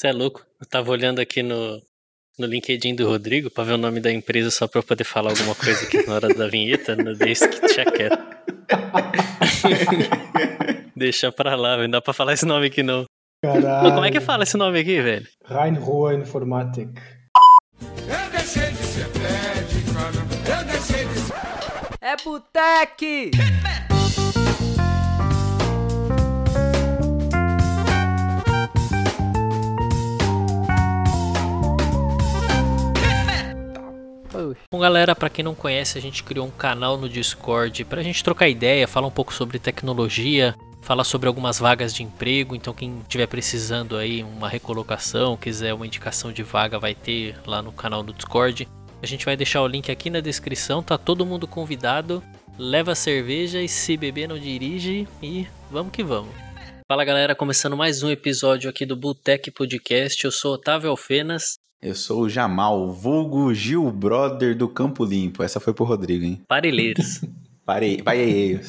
Você é louco? Eu tava olhando aqui no, no LinkedIn do Rodrigo pra ver o nome da empresa só pra eu poder falar alguma coisa aqui na hora da vinheta, no Deixa que tinha quieto. Deixa pra lá, não dá pra falar esse nome aqui não. Caralho. como é que fala esse nome aqui, velho? Reinhoa Informatic. Eu deixei de ser eu deixei de ser... É Bom, galera, pra quem não conhece, a gente criou um canal no Discord pra gente trocar ideia, falar um pouco sobre tecnologia, falar sobre algumas vagas de emprego. Então, quem estiver precisando aí uma recolocação, quiser uma indicação de vaga, vai ter lá no canal do Discord. A gente vai deixar o link aqui na descrição, tá todo mundo convidado. Leva cerveja e se beber não dirige e vamos que vamos. Fala galera, começando mais um episódio aqui do Botec Podcast. Eu sou Otávio Alfenas. Eu sou o Jamal, vulgo Gil Brother do Campo Limpo. Essa foi pro Rodrigo, hein? Parelheiros. Parei, vai aí.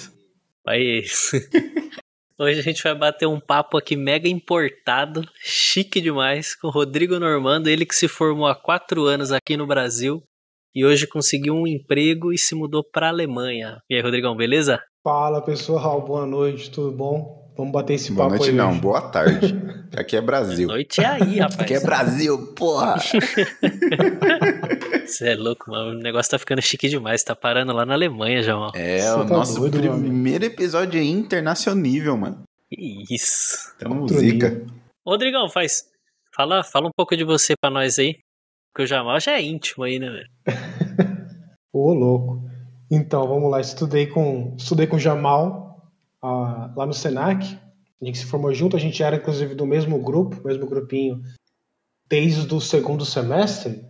Aí. Hoje a gente vai bater um papo aqui mega importado, chique demais, com o Rodrigo Normando, ele que se formou há quatro anos aqui no Brasil e hoje conseguiu um emprego e se mudou para Alemanha. E aí, Rodrigão, beleza? Fala pessoal, boa noite, tudo bom? Vamos bater esse Boa papo noite aí não, hoje. boa tarde. Aqui é Brasil. Noite é aí, rapaz. Aqui é Brasil, porra! Você é louco, mano. O negócio tá ficando chique demais. Tá parando lá na Alemanha já, mano. É, Você o tá nosso doido, primeiro episódio é internacionível, mano. Que Isso. Tamo Outro zica. Rodrigão, faz. Fala, fala um pouco de você pra nós aí. Porque o Jamal já é íntimo aí, né, velho? Ô, louco. Então, vamos lá. Estudei com, estudei com o Jamal ah, lá no Senac. A gente se formou junto. A gente era, inclusive, do mesmo grupo, mesmo grupinho, desde o segundo semestre.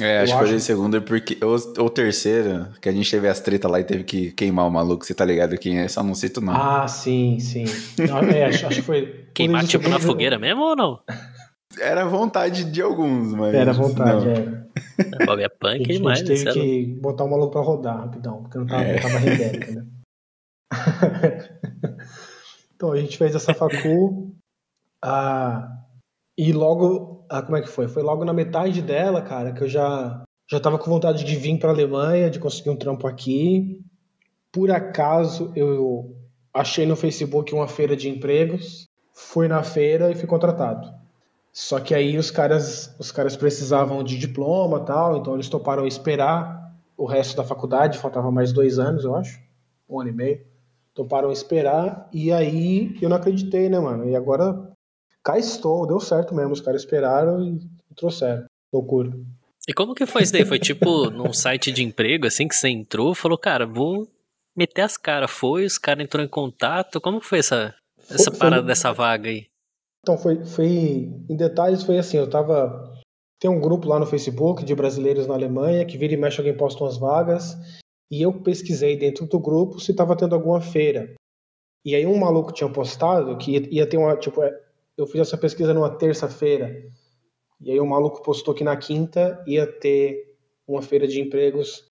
É, acho Eu que foi acho- de segunda, porque. Ou, ou terceira, que a gente teve as tretas lá e teve que queimar o maluco, você tá ligado quem é? Só não cito não. Ah, sim, sim. Ah, é, acho, acho que foi. Queimar o tipo na segundo- fogueira mesmo ou não? Era vontade de alguns, mas. Era vontade, não. era. O bagulho é A punk gente, a demais, gente né? teve é que botar o maluco pra rodar rapidão, porque não tava, É. não tava rendendo, entendeu? então, a gente fez essa facu e logo, como é que foi? Foi logo na metade dela, cara, que eu já, já tava com vontade de vir pra Alemanha, de conseguir um trampo aqui. Por acaso, eu achei no Facebook uma feira de empregos, fui na feira e fui contratado. Só que aí os caras, os caras precisavam de diploma tal, então eles toparam esperar o resto da faculdade, faltava mais dois anos, eu acho, um ano e meio. Toparam esperar, e aí eu não acreditei, né, mano? E agora cá estou, deu certo mesmo, os caras esperaram e trouxeram. Loucura. E como que foi isso daí? Foi tipo num site de emprego, assim, que você entrou, falou, cara, vou meter as caras. Foi, os caras entrou em contato. Como que foi essa, essa Foi- parada foi- dessa vaga aí? Então, foi, foi. Em detalhes, foi assim: eu tava. Tem um grupo lá no Facebook de brasileiros na Alemanha que vira e mexe alguém posta umas vagas. E eu pesquisei dentro do grupo se tava tendo alguma feira. E aí um maluco tinha postado que ia, ter uma. Tipo, é, eu fiz essa pesquisa numa terça-feira. E aí o maluco postou que na quinta ia ter uma feira de empregos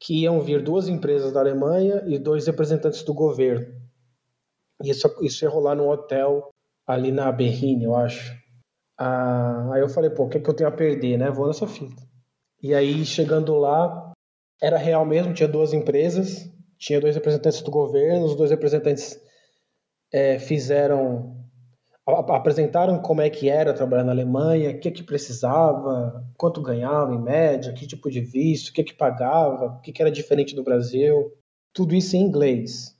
que iam vir duas empresas da Alemanha e dois representantes do governo. E isso, isso ia rolar num hotel ali na Berrine, eu acho. Ah, aí eu falei, pô, o que, é que eu tenho a perder, né? Vou nessa fita. E aí, chegando lá, era real mesmo, tinha duas empresas, tinha dois representantes do governo, os dois representantes eh, fizeram, apresentaram como é que era trabalhar na Alemanha, o que que precisava, quanto ganhava em média, que tipo de visto, o que que pagava, o que que era diferente do Brasil, tudo isso em inglês.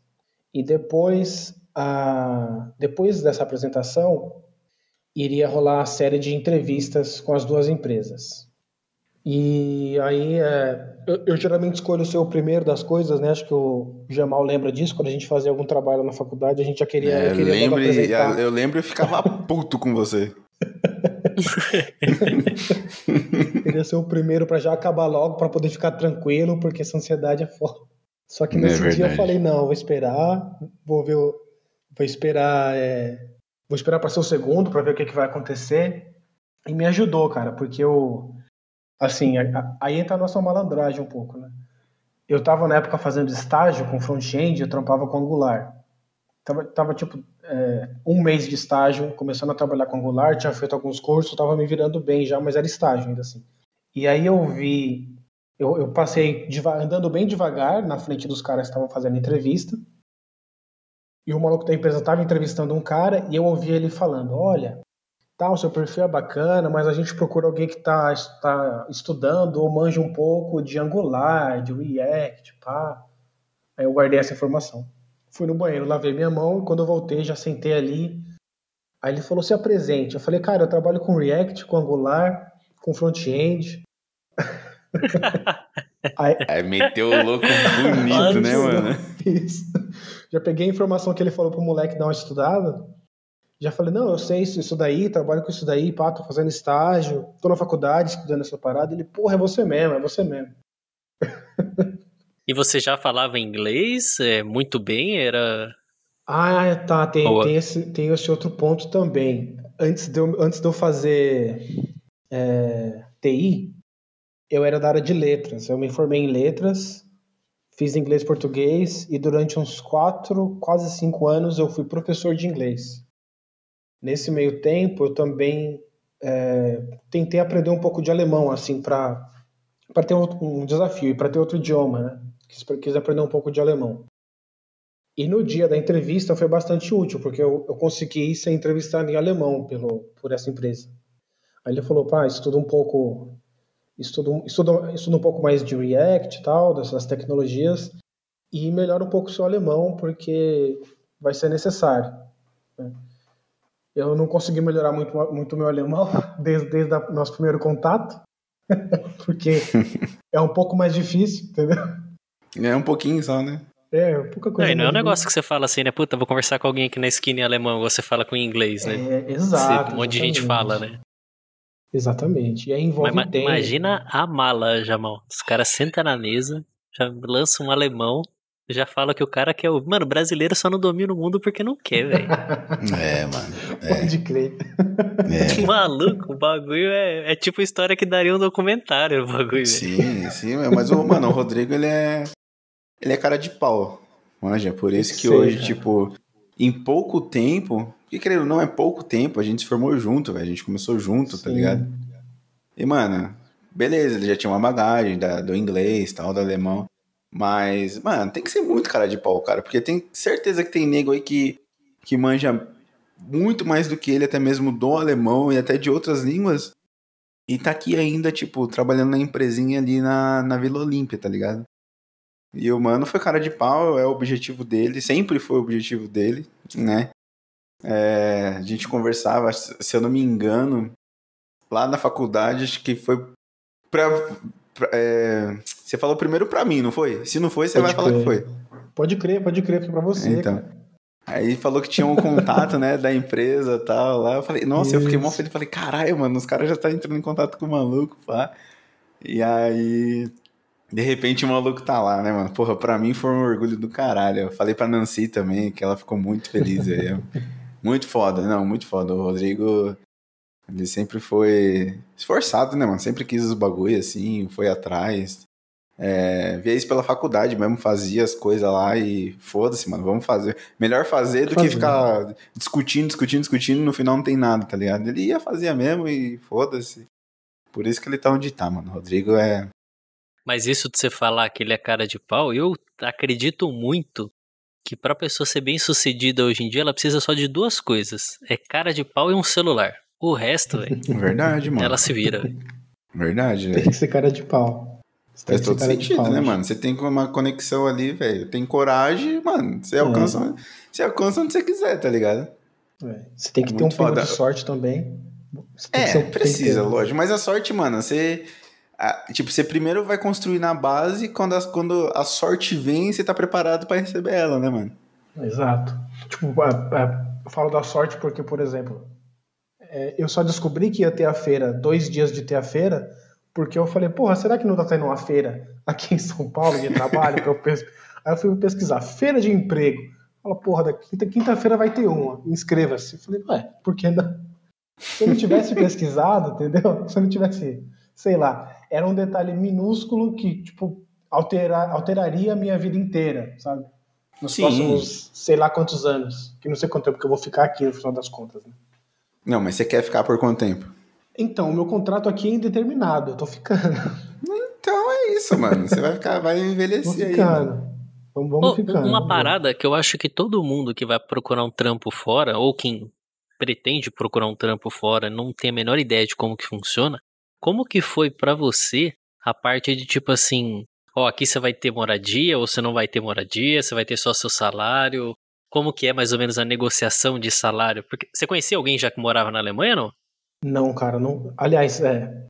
E depois, a, depois dessa apresentação, iria rolar a série de entrevistas com as duas empresas. E aí, é, eu, eu geralmente escolho ser o primeiro das coisas, né? Acho que o Jamal lembra disso. Quando a gente fazia algum trabalho na faculdade, a gente já queria, É, eu queria lembro, e- eu lembro e ficava puto com você. queria ser o primeiro para já acabar logo, para poder ficar tranquilo, porque essa ansiedade é foda. Só que É nesse dia eu falei, não, vou esperar, vou ver, o- vou esperar, é, vou esperar para ser o segundo, para ver o que, que vai acontecer. E me ajudou, cara, porque eu, assim, aí entra a nossa malandragem um pouco, né? Eu tava na época fazendo estágio com front-end, eu trampava com Angular. Tava, tava tipo, é, um mês de estágio, começando a trabalhar com Angular, tinha feito alguns cursos, estava me virando bem já, mas era estágio ainda assim. E aí eu vi, eu, eu passei andando bem devagar na frente dos caras que estavam fazendo entrevista, e o maluco da empresa estava entrevistando um cara, e eu ouvi ele falando, olha, tá, o seu perfil é bacana, mas a gente procura alguém que está tá estudando ou manja um pouco de Angular, de React, pá. Aí eu guardei essa informação. Fui no banheiro, lavei minha mão e quando eu voltei já sentei ali. Aí ele falou: se apresente. Eu falei: cara, eu trabalho com React, com Angular, com front-end. Aí, Aí meteu o louco bonito, né, mano? isso. Já peguei a informação que ele falou pro moleque dar uma estudada. Já falei: não, eu sei isso, isso daí, trabalho com isso daí, pá, tô fazendo estágio, tô na faculdade estudando essa parada. Ele: porra, é você mesmo, é você mesmo. E você já falava inglês é, muito bem? Era. Ah, tá. Tem, Boa. tem, esse, tem esse outro ponto também. Antes de eu, antes de eu fazer é, TI, eu era da área de letras. Eu me formei em letras, fiz inglês e português, e durante uns quatro, quase cinco anos, eu fui professor de inglês. Nesse meio tempo, eu também é, tentei aprender um pouco de alemão, assim, para ter um desafio e para ter outro idioma, né? Quis, quis aprender um pouco de alemão. E no dia da entrevista foi bastante útil, porque eu, eu consegui ser entrevistado em alemão pelo, por essa empresa. Aí ele falou, pá, estuda um pouco, estuda, estuda, estuda um pouco mais de React e tal, dessas tecnologias, e melhora um pouco o seu alemão, porque vai ser necessário. né? Eu não consegui melhorar muito muito o meu alemão desde, desde o nosso primeiro contato, porque é um pouco mais difícil, entendeu? É um pouquinho só, né? É, pouca Não, coisa e não é um negócio que você fala assim, né? Puta, vou conversar com alguém aqui na esquina em alemão, você fala com inglês, né? É, exato. um monte de gente fala, né? Exatamente. E aí envolve Mas, imagina a mala, Jamal. Os caras sentam na mesa, já lançam um alemão, já fala que o cara quer o. Mano, brasileiro só não domina o mundo porque não quer, velho. É, mano. É, Pode crer. é. Maluco, o bagulho é, é tipo história que daria um documentário, o bagulho. velho. Sim, sim, mas o, mano, o Rodrigo, ele é. Ele é cara de pau. Manja, por isso que Sei, hoje, tipo, em pouco tempo, e creio, não é pouco tempo, a gente se formou junto, velho. A gente começou junto, tá Sim. ligado? E, mano, beleza, ele já tinha uma bagagem da- do inglês, tal, do alemão. Mas, mano, tem que ser muito cara de pau, cara. Porque tem certeza que tem nego aí que, que manja muito mais do que ele, até mesmo do alemão e até de outras línguas. E tá aqui ainda, tipo, trabalhando na empresinha ali na, na Vila Olímpia, tá ligado? E o mano foi cara de pau, é o objetivo dele, sempre foi o objetivo dele, né? É, a gente conversava, se eu não me engano, lá na faculdade, acho que foi pra. pra- é, você falou primeiro pra mim, não foi? Se não foi, você Pode vai falar que crer. foi. Pode crer, pode crer, foi pra você. Então. cara. Aí falou que tinha um contato, né, da empresa e tal. Lá eu falei, nossa, eu fiquei mó Isso. feliz. Falei, caralho, mano, os caras já tá entrando em contato com o maluco, pá. E aí, de repente o maluco tá lá, né, mano? Porra, pra mim foi um orgulho do caralho. Eu falei pra Nancy também, que ela ficou muito feliz aí. muito foda, não, muito foda. O Rodrigo, ele sempre foi esforçado, né, mano? Sempre quis os bagulho assim, foi atrás. É, via isso pela faculdade mesmo, fazia as coisas lá e foda-se, mano, vamos fazer. Melhor fazer do que Fazer. ficar discutindo, discutindo, discutindo, no final não tem nada, tá ligado? Ele ia fazer mesmo e foda-se. Por isso que ele tá onde tá, mano. O Rodrigo é. Mas isso de você falar que ele é cara de pau, eu acredito muito que pra pessoa ser bem sucedida hoje em dia, ela precisa só de duas coisas: é cara de pau e um celular. O resto, velho, Verdade, mano. ela se vira. velho. Verdade, Tem velho. que ser cara de pau. Você tem Faz todo sentido, né, bicho. mano? Você tem uma conexão ali, velho. Tem coragem, mano. Você alcança, você alcança onde você quiser, tá ligado? É. Você tem que É ter um pouco de sorte também. É, precisa, lógico. Mas a sorte, mano, você. a- tipo, você primeiro vai construir na base, quando a, quando a sorte vem, você tá preparado pra receber ela, né, mano? Exato. Tipo, a- a- eu falo da sorte porque, por exemplo, é, eu só descobri que ia ter a feira, dois dias de ter a feira, porque eu falei, porra, será que não tá tendo uma feira aqui em São Paulo de trabalho? que eu pes... Aí eu fui pesquisar, feira de emprego. Fala, porra, da quinta- quinta-feira vai ter uma, inscreva-se. Eu falei, ué, por que não? Se eu não tivesse pesquisado, entendeu? Se eu não tivesse, sei lá, era um detalhe minúsculo que, tipo, altera, alteraria a minha vida inteira, sabe? nos Sim. próximos sei lá quantos anos. Que não sei quanto tempo que eu vou ficar aqui no final das contas. Né? Não, mas você quer ficar por quanto tempo? Então, o meu contrato aqui é indeterminado, eu tô ficando. Então é isso, mano. Você vai ficar, vai Tô envelhecer aí. mano. ficando. Vamos, vamos Ô, ficando. uma parada que eu acho que todo mundo que vai procurar um trampo fora, ou quem pretende procurar um trampo fora, não tem a menor ideia de como que funciona. Como que foi pra você a parte de tipo assim, ó, aqui você vai ter moradia ou você não vai ter moradia, você vai ter só seu salário? Como que é mais ou menos a negociação de salário? Porque você conhecia alguém já que morava na Alemanha, não? Não, cara, não. Aliás, é.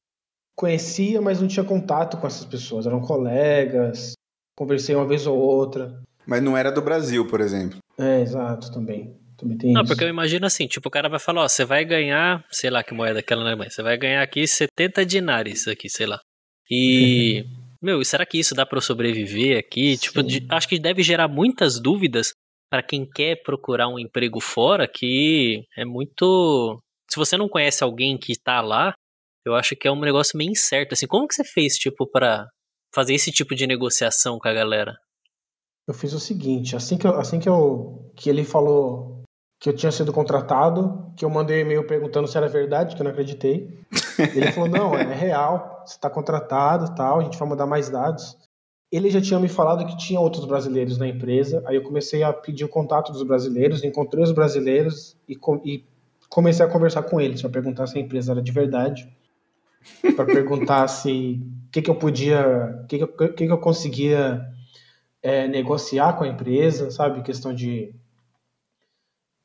Conhecia, mas não tinha contato com essas pessoas. Eram colegas. Conversei uma vez ou outra. Mas não era do Brasil, por exemplo. É, exato, também. Também tem Não, isso. porque eu imagino assim, tipo, o cara vai falar, ó, você vai ganhar, sei lá que moeda aquela na Alemanha, você vai ganhar aqui 70 dinares aqui, sei lá. E, meu, e será que isso dá pra eu sobreviver aqui? Tipo, Sim. de- acho que deve gerar muitas dúvidas pra quem quer procurar um emprego fora, que é muito... Se você não conhece alguém que tá lá, eu acho que é um negócio meio incerto, assim, como que você fez, tipo, pra fazer esse tipo de negociação com a galera? Eu fiz o seguinte, assim que, eu- assim que, eu, que ele falou que eu tinha sido contratado, que eu mandei um e-mail perguntando se era verdade, que eu não acreditei. Ele falou, não, é real, você está contratado tal, a gente vai mandar mais dados. Ele já tinha me falado que tinha outros brasileiros na empresa, aí eu comecei a pedir o contato dos brasileiros, encontrei os brasileiros e, e comecei a conversar com eles para perguntar se a empresa era de verdade, para perguntar se o que, que eu podia, o que, que, que eu conseguia é, negociar com a empresa, sabe, questão de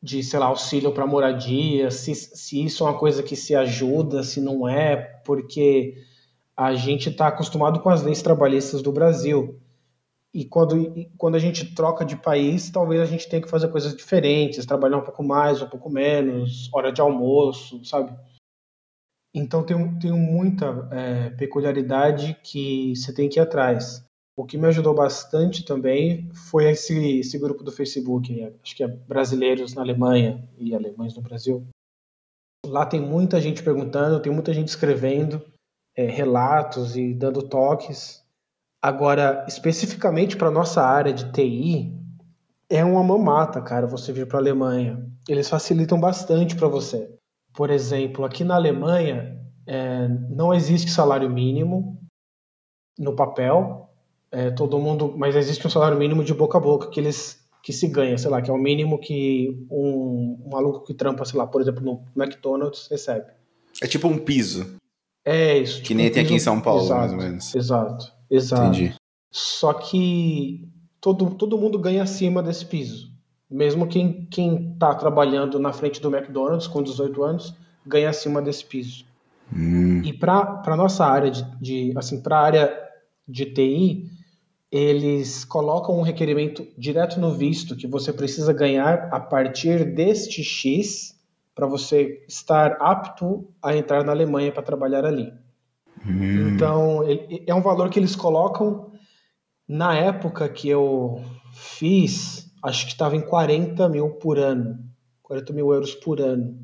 de, sei lá, auxílio para moradia, se, se isso é uma coisa que se ajuda, se não é, porque a gente está acostumado com as leis trabalhistas do Brasil. E quando, e quando a gente troca de país, talvez a gente tenha que fazer coisas diferentes, trabalhar um pouco mais, um pouco menos, hora de almoço, sabe? Então tem, tem muita é, peculiaridade que você tem que ir atrás. O que me ajudou bastante também foi esse, esse grupo do Facebook, acho que é Brasileiros na Alemanha e Alemães no Brasil. Lá tem muita gente perguntando, tem muita gente escrevendo é, relatos e dando toques. Agora, especificamente para nossa área de TI, é uma mamata, cara, você vir para a Alemanha. Eles facilitam bastante para você. Por exemplo, aqui na Alemanha é, não existe salário mínimo no papel, é, todo mundo, mas existe um salário mínimo de boca a boca que eles que se ganha, sei lá, que é o mínimo que um, um maluco que trampa, sei lá, por exemplo, no McDonald's recebe. É tipo um piso, É isso. que tipo, nem tem aqui em São Paulo, exato, mais ou menos. Exato, exato. Entendi. Só que todo, todo mundo ganha acima desse piso. Mesmo quem, quem tá trabalhando na frente do McDonald's com 18 anos, ganha acima desse piso. Hum, E para nossa área de, de assim, para área de TI, eles colocam um requerimento direto no visto que você precisa ganhar a partir deste X para você estar apto a entrar na Alemanha para trabalhar ali. Hum. Então, ele- é um valor que eles colocam. Na época que eu fiz, acho que estava em 40 mil por ano. 40 mil euros por ano.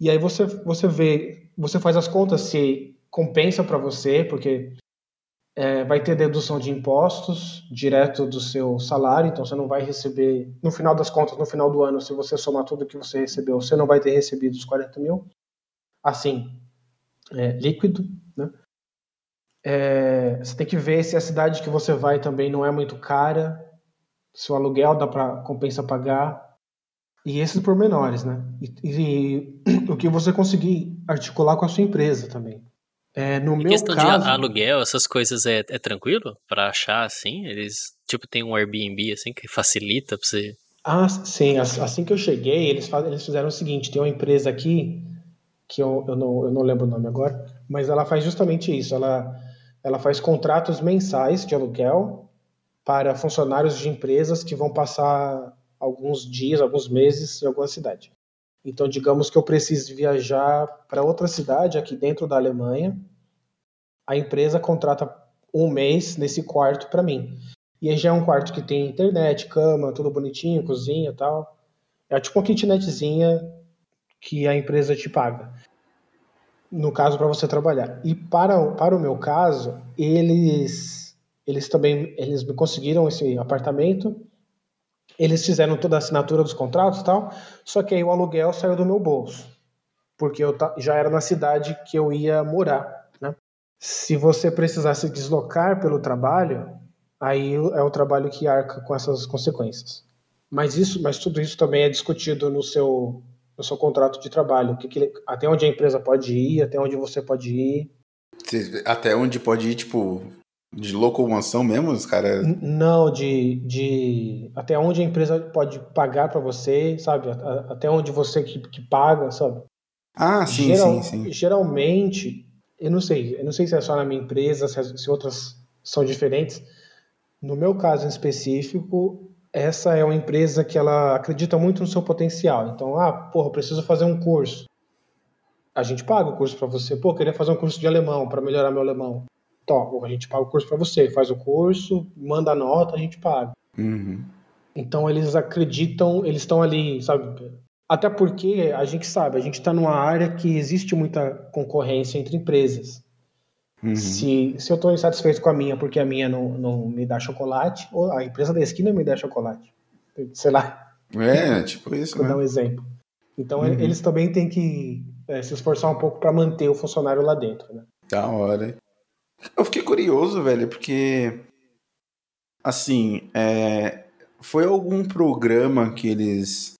E aí você, você vê, você faz as contas se compensa para você, porque é, vai ter dedução de impostos direto do seu salário, então você não vai receber, no final das contas, no final do ano, se você somar tudo que você recebeu, você não vai ter recebido os 40 mil. Assim, é, líquido, né? É, você tem que ver se a cidade que você vai também não é muito cara, se o aluguel dá para compensa pagar e esses pormenores, né? E, e o que você conseguir articular com a sua empresa também. É, no Em meu questão caso, de aluguel, essas coisas é, é tranquilo pra achar assim? Eles, tipo, tem um Airbnb assim que facilita pra você. Ah, sim. as- Assim que eu cheguei, eles, eles fizeram o seguinte: tem uma empresa aqui, que eu, eu, não, eu não lembro o nome agora, mas ela faz justamente isso. Ela, ela faz contratos mensais de aluguel para funcionários de empresas que vão passar alguns dias, alguns meses em alguma cidade. Então, digamos que eu precise viajar para outra cidade aqui dentro da Alemanha, a empresa contrata um mês nesse quarto para mim. E aí já é um quarto que tem internet, cama, tudo bonitinho, cozinha tal. É tipo uma kitnetzinha que a empresa te paga. No caso, para você trabalhar. E para, para o meu caso, eles eles também eles me conseguiram esse apartamento Eles fizeram toda a assinatura dos contratos e tal, só que aí o aluguel saiu do meu bolso, porque eu já era na cidade que eu ia morar, né? Se você precisar se deslocar pelo trabalho, aí é o trabalho que arca com essas consequências. Mas isso, mas tudo isso também é discutido no seu no seu contrato de trabalho, o que que até onde a empresa pode ir, até onde você pode ir. Até onde pode ir, tipo, de locomoção mesmo, os caras. Não, de, de até onde a empresa pode pagar para você, sabe? Até onde você que, que paga, sabe? Ah, sim, Geral- sim, sim. Geralmente, eu não sei, eu não sei se é só na minha empresa, se, se outras são diferentes. No meu caso em específico, essa é uma empresa que ela acredita muito no seu potencial. Então, ah, porra, eu preciso fazer um curso. A gente paga o curso para você. Pô, eu queria fazer um curso de alemão para melhorar meu alemão. Então, a gente paga o curso para você, faz o curso, manda a nota, a gente paga. Uhum. Então eles acreditam, eles estão ali, sabe? Até porque a gente sabe, a gente está numa área que existe muita concorrência entre empresas. Uhum. Se, se eu estou insatisfeito com a minha porque a minha não, não me dá chocolate, ou a empresa da esquina me dá chocolate. Sei lá, É, tipo isso, dar né? um exemplo. Então Uhum. eles também têm que é, se esforçar um pouco para manter o funcionário lá dentro. Né? Da hora. Eu fiquei curioso, velho, porque. Assim, é, foi algum programa que eles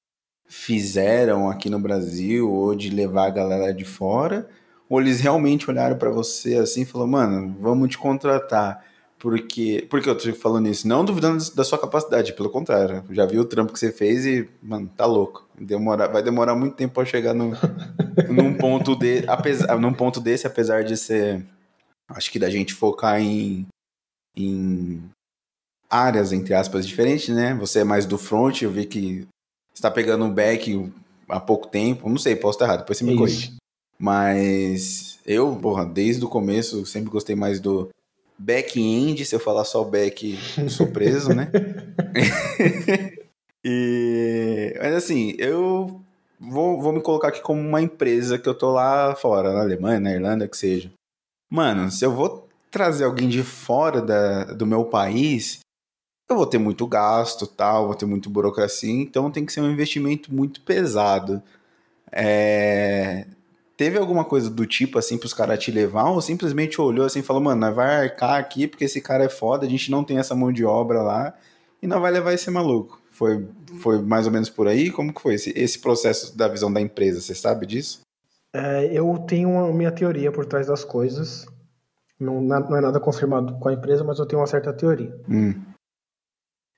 fizeram aqui no Brasil, ou de levar a galera de fora? Ou eles realmente olharam pra você assim e falaram, mano, vamos te contratar? Porque, porque eu tô falando isso, não duvidando da sua capacidade, pelo contrário. Já vi o trampo que você fez e, mano, tá louco. Demora, vai demorar muito tempo pra chegar no, num ponto de, apesar, num ponto desse, apesar de ser, acho que da gente focar em, em áreas entre aspas diferentes, né? Você é mais do front, eu vi que está pegando um back há pouco tempo, não sei, posso estar errado, depois você me corrige. Mas eu, porra, desde o começo sempre gostei mais do back-end, se eu falar só back, eu sou preso, né? e, mas assim, eu vou, vou me colocar aqui como uma empresa que eu tô lá fora, na Alemanha, na Irlanda, que seja. Mano, se eu vou trazer alguém de fora da, do meu país, eu vou ter muito gasto, tal, vou ter muito burocracia, então tem que ser um investimento muito pesado. É, Teve alguma coisa do tipo assim pros caras te levar ou simplesmente olhou assim e falou, mano, nós vai arcar aqui porque esse cara é foda, a gente não tem essa mão de obra lá e não vai levar esse maluco. Foi, foi mais ou menos por aí? Como que foi esse, esse processo da visão da empresa? Você sabe disso? É, eu tenho a minha teoria por trás das coisas. Não, não é nada confirmado com a empresa, mas eu tenho uma certa teoria. Hum,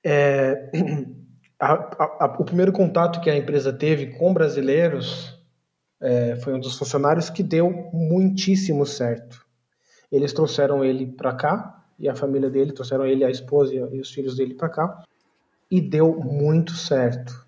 É, a- a- a- o primeiro contato que a empresa teve com brasileiros é, foi um dos funcionários que deu muitíssimo certo. Eles trouxeram ele para cá e a família dele trouxeram ele, a esposa e os filhos dele para cá e deu muito certo.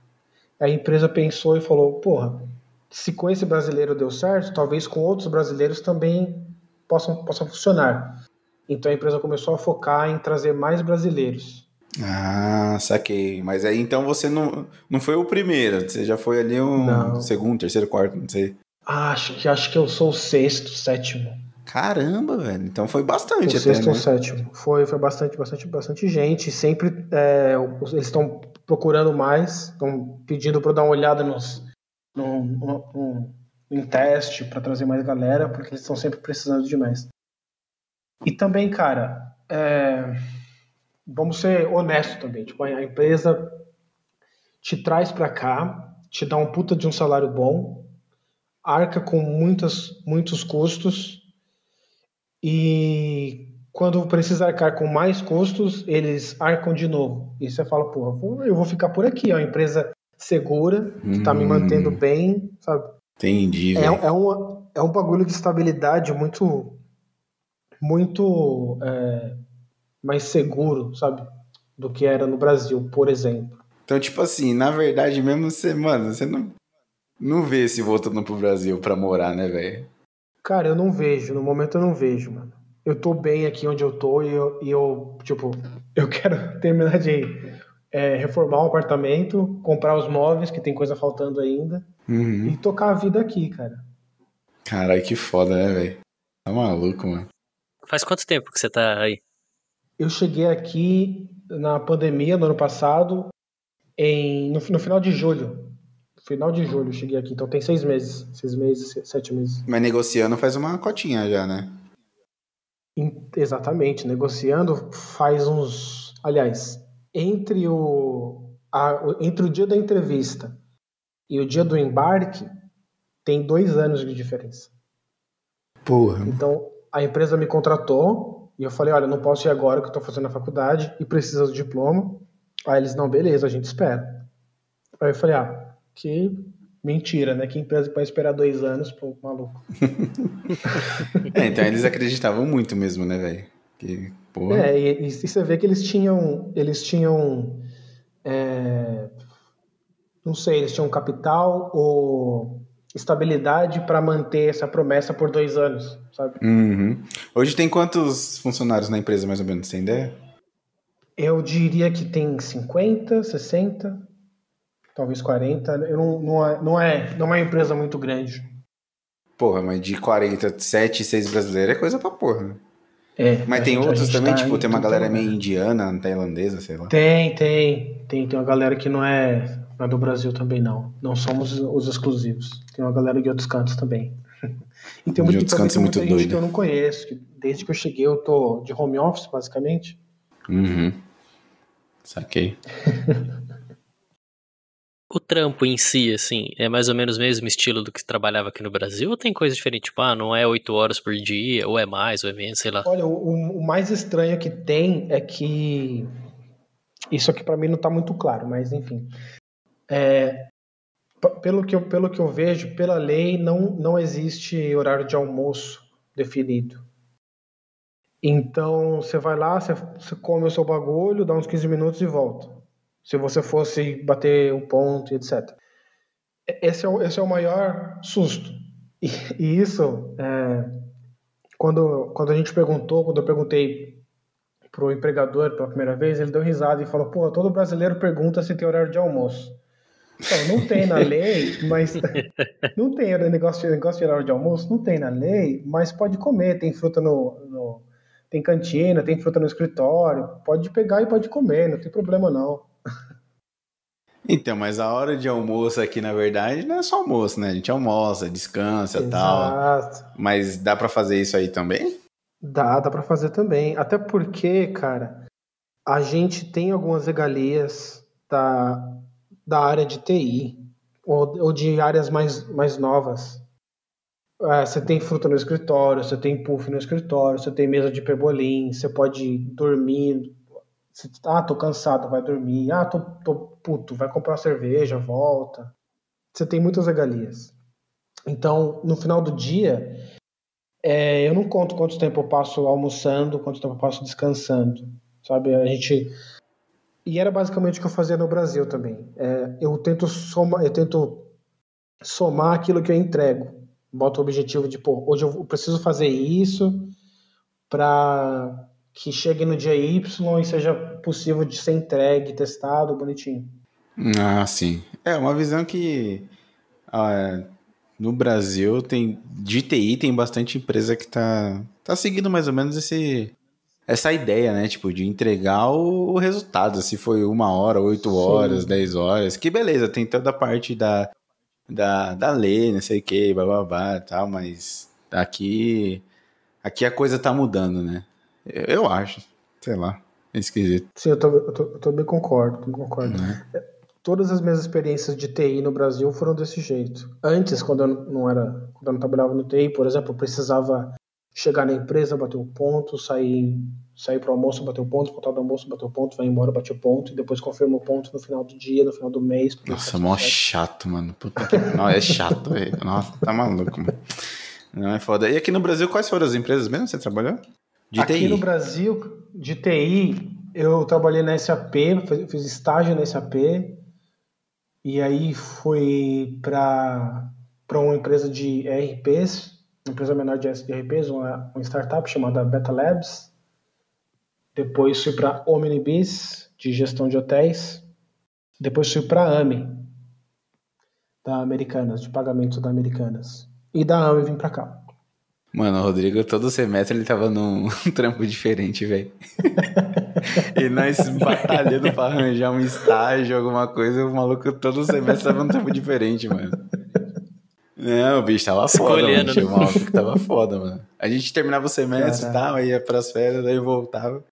A empresa pensou e falou: porra, se com esse brasileiro deu certo, talvez com outros brasileiros também possam, possam funcionar. Então a empresa começou a focar em trazer mais brasileiros. Ah, saquei. Mas aí então você não, não foi o primeiro, você já foi ali um Não. segundo, terceiro, quarto, não sei. Ah, acho que acho que eu sou o sexto, sétimo. Caramba, velho. Então foi bastante até, sexto né? ou sétimo. Foi, foi bastante, bastante, bastante gente. Sempre é, eles estão procurando mais, estão pedindo para eu dar uma olhada nos, num, num- num- em teste para trazer mais galera, porque eles estão sempre precisando de mais. E também, cara, é, vamos ser honestos também. Tipo, a empresa te traz para cá, te dá um puta de um salário bom, arca com muitas, muitos custos e quando precisa arcar com mais custos, eles arcam de novo. E você fala, porra, eu vou ficar por aqui, é uma empresa segura, que tá me Hum. mantendo bem, sabe? Entendi, É, é, um, é um bagulho de estabilidade muito, muito é, mais seguro, sabe? Do que era no Brasil, por exemplo. Então, tipo assim, na verdade mesmo, você, mano, você não, não vê se voltando pro Brasil pra morar, né, velho? Cara, eu não vejo, no momento eu não vejo, mano. Eu tô bem aqui onde eu tô e eu, e eu tipo, eu quero terminar de é, reformar o apartamento, comprar os móveis, que tem coisa faltando ainda, Uhum. e tocar a vida aqui, cara. Caralho, que foda, né, velho? Tá maluco, mano. Faz quanto tempo que você tá aí? Eu cheguei aqui na pandemia no ano passado em, no, no final de julho. Final de julho eu cheguei aqui, então tem seis meses. Seis meses, sete meses. Mas negociando faz uma cotinha já, né? Exatamente, negociando faz uns. Aliás, entre o, a- entre o dia da entrevista e o dia do embarque, tem dois anos de diferença. Porra. Então, a empresa me contratou e eu falei: olha, não posso ir agora que eu estou fazendo a faculdade e precisa do diploma. Aí eles: não, beleza, a gente espera. Aí eu falei: ah, que mentira, né? Que empresa que vai esperar dois anos pro maluco. É, então eles acreditavam muito mesmo, né, velho? Que, porra. É, e, e você vê que eles tinham, eles tinham, é, não sei, eles tinham capital ou estabilidade para manter essa promessa por dois anos, sabe? Uhum. Hoje tem quantos funcionários na empresa, mais ou menos? Tem ideia? Eu diria que tem 50, 60, talvez 40. Eu não, não, é, não, é, não é uma empresa muito grande. Porra, mas de 40, 7, 6 brasileiros é coisa pra porra. né? É, Mas tem gente- outros também, tá tipo, em tem uma galera meio indiana, tailandesa, sei lá. Tem, tem, tem. Tem uma galera que não é, não é do Brasil também, não. Não somos os exclusivos. Tem uma galera de outros cantos também. E tem, De muito, outros também cantos tem é muita muito gente doido. que eu não conheço. que desde que eu cheguei, eu tô de home office, basicamente. Uhum. Saquei. O trampo em si, assim, é mais ou menos o mesmo estilo do que se trabalhava aqui no Brasil? Ou tem coisa diferente? Tipo, ah, não é oito horas por dia, ou é mais, ou é menos, sei lá. Olha, o, o mais estranho que tem é que. Isso aqui pra mim não tá muito claro, mas enfim. É, pelo, que eu, pelo que eu vejo, pela lei, não, não existe horário de almoço definido. Então, você vai lá, você, você come o seu bagulho, dá uns 15 minutos e volta. Se você fosse bater um ponto etc. Esse é o, esse é o maior susto. E, e isso, é, quando, quando a gente perguntou, quando eu perguntei pro empregador pela primeira vez, ele deu risada e falou: pô, todo brasileiro pergunta se tem horário de almoço. Então, não tem na lei, mas. Não tem negócio, negócio de horário de almoço? Não tem na lei, mas pode comer. Tem fruta no, no- Tem cantina, tem fruta no escritório. Pode pegar e pode comer, não tem problema não. Então, mas a hora de almoço aqui, na verdade, não é só almoço, né? A gente almoça, descansa e tal. Exato. Mas dá pra fazer isso aí também? Dá, dá pra fazer também. Até porque, cara, a gente tem algumas regalias da, da área de TI ou, ou de áreas mais, mais novas. É, você tem fruta no escritório, você tem puff no escritório, você tem mesa de pebolim, você pode dormir. Você- ah, tô cansado, vai dormir. Ah, tô, tô puto, vai comprar cerveja, volta. Você tem muitas regalias. Então, no final do dia, é, eu não conto quanto tempo eu passo almoçando, quanto tempo eu passo descansando, sabe? A gente e era basicamente o que eu fazia no Brasil também. É, eu tento somar, eu tento somar aquilo que eu entrego. Boto o objetivo de, pô, hoje eu preciso fazer isso para que chegue no dia Y e seja possível de ser entregue, testado, bonitinho. Ah, sim. É uma visão que ah, no Brasil tem de TI tem bastante empresa que tá tá seguindo mais ou menos esse essa ideia, né? Tipo, de entregar o, resultado, se foi uma hora, oito Sim. horas, dez horas. Que beleza, tem toda a parte da, da, da lei, não sei o que, bababá e tal, mas aqui, aqui a coisa tá mudando, né? Eu, eu acho, sei lá, é esquisito. Sim, eu, tô, eu, tô, eu também concordo, também concordo. Né? Todas as minhas experiências de TI no Brasil foram desse jeito. Antes, quando eu não era, quando eu não trabalhava no TI, por exemplo, eu precisava chegar na empresa, bater o ponto, sair, sair para o almoço, bater o ponto, voltar do almoço, bater o ponto, vai embora, bater o ponto e depois confirma o ponto no final do dia, no final do mês. Nossa, mó chato, mano. Puta que... Não, é chato, velho. Nossa, tá maluco, mano. Não é foda. E aqui no Brasil, quais foram as empresas mesmo que você trabalhou? De Aqui TI. no Brasil, de TI, eu trabalhei na SAP, fiz- estágio na SAP, e aí fui para uma empresa de ERPs, uma empresa menor de ERPs, uma, uma startup chamada Beta Labs. Depois fui para Omnibus, de gestão de hotéis. Depois fui para a AMI, da Americanas, de pagamento da Americanas. E da AMI vim para cá. Mano, o Rodrigo, todo semestre ele tava num trampo diferente, velho. e nós batalhando pra arranjar um estágio, alguma coisa, o maluco todo semestre tava num tempo diferente, mano. Não, o bicho tava foda, mano. Escolhendo, Tinha né? um maluco que tava foda, mano. A gente terminava o semestre e tal, ia pras férias, daí voltava.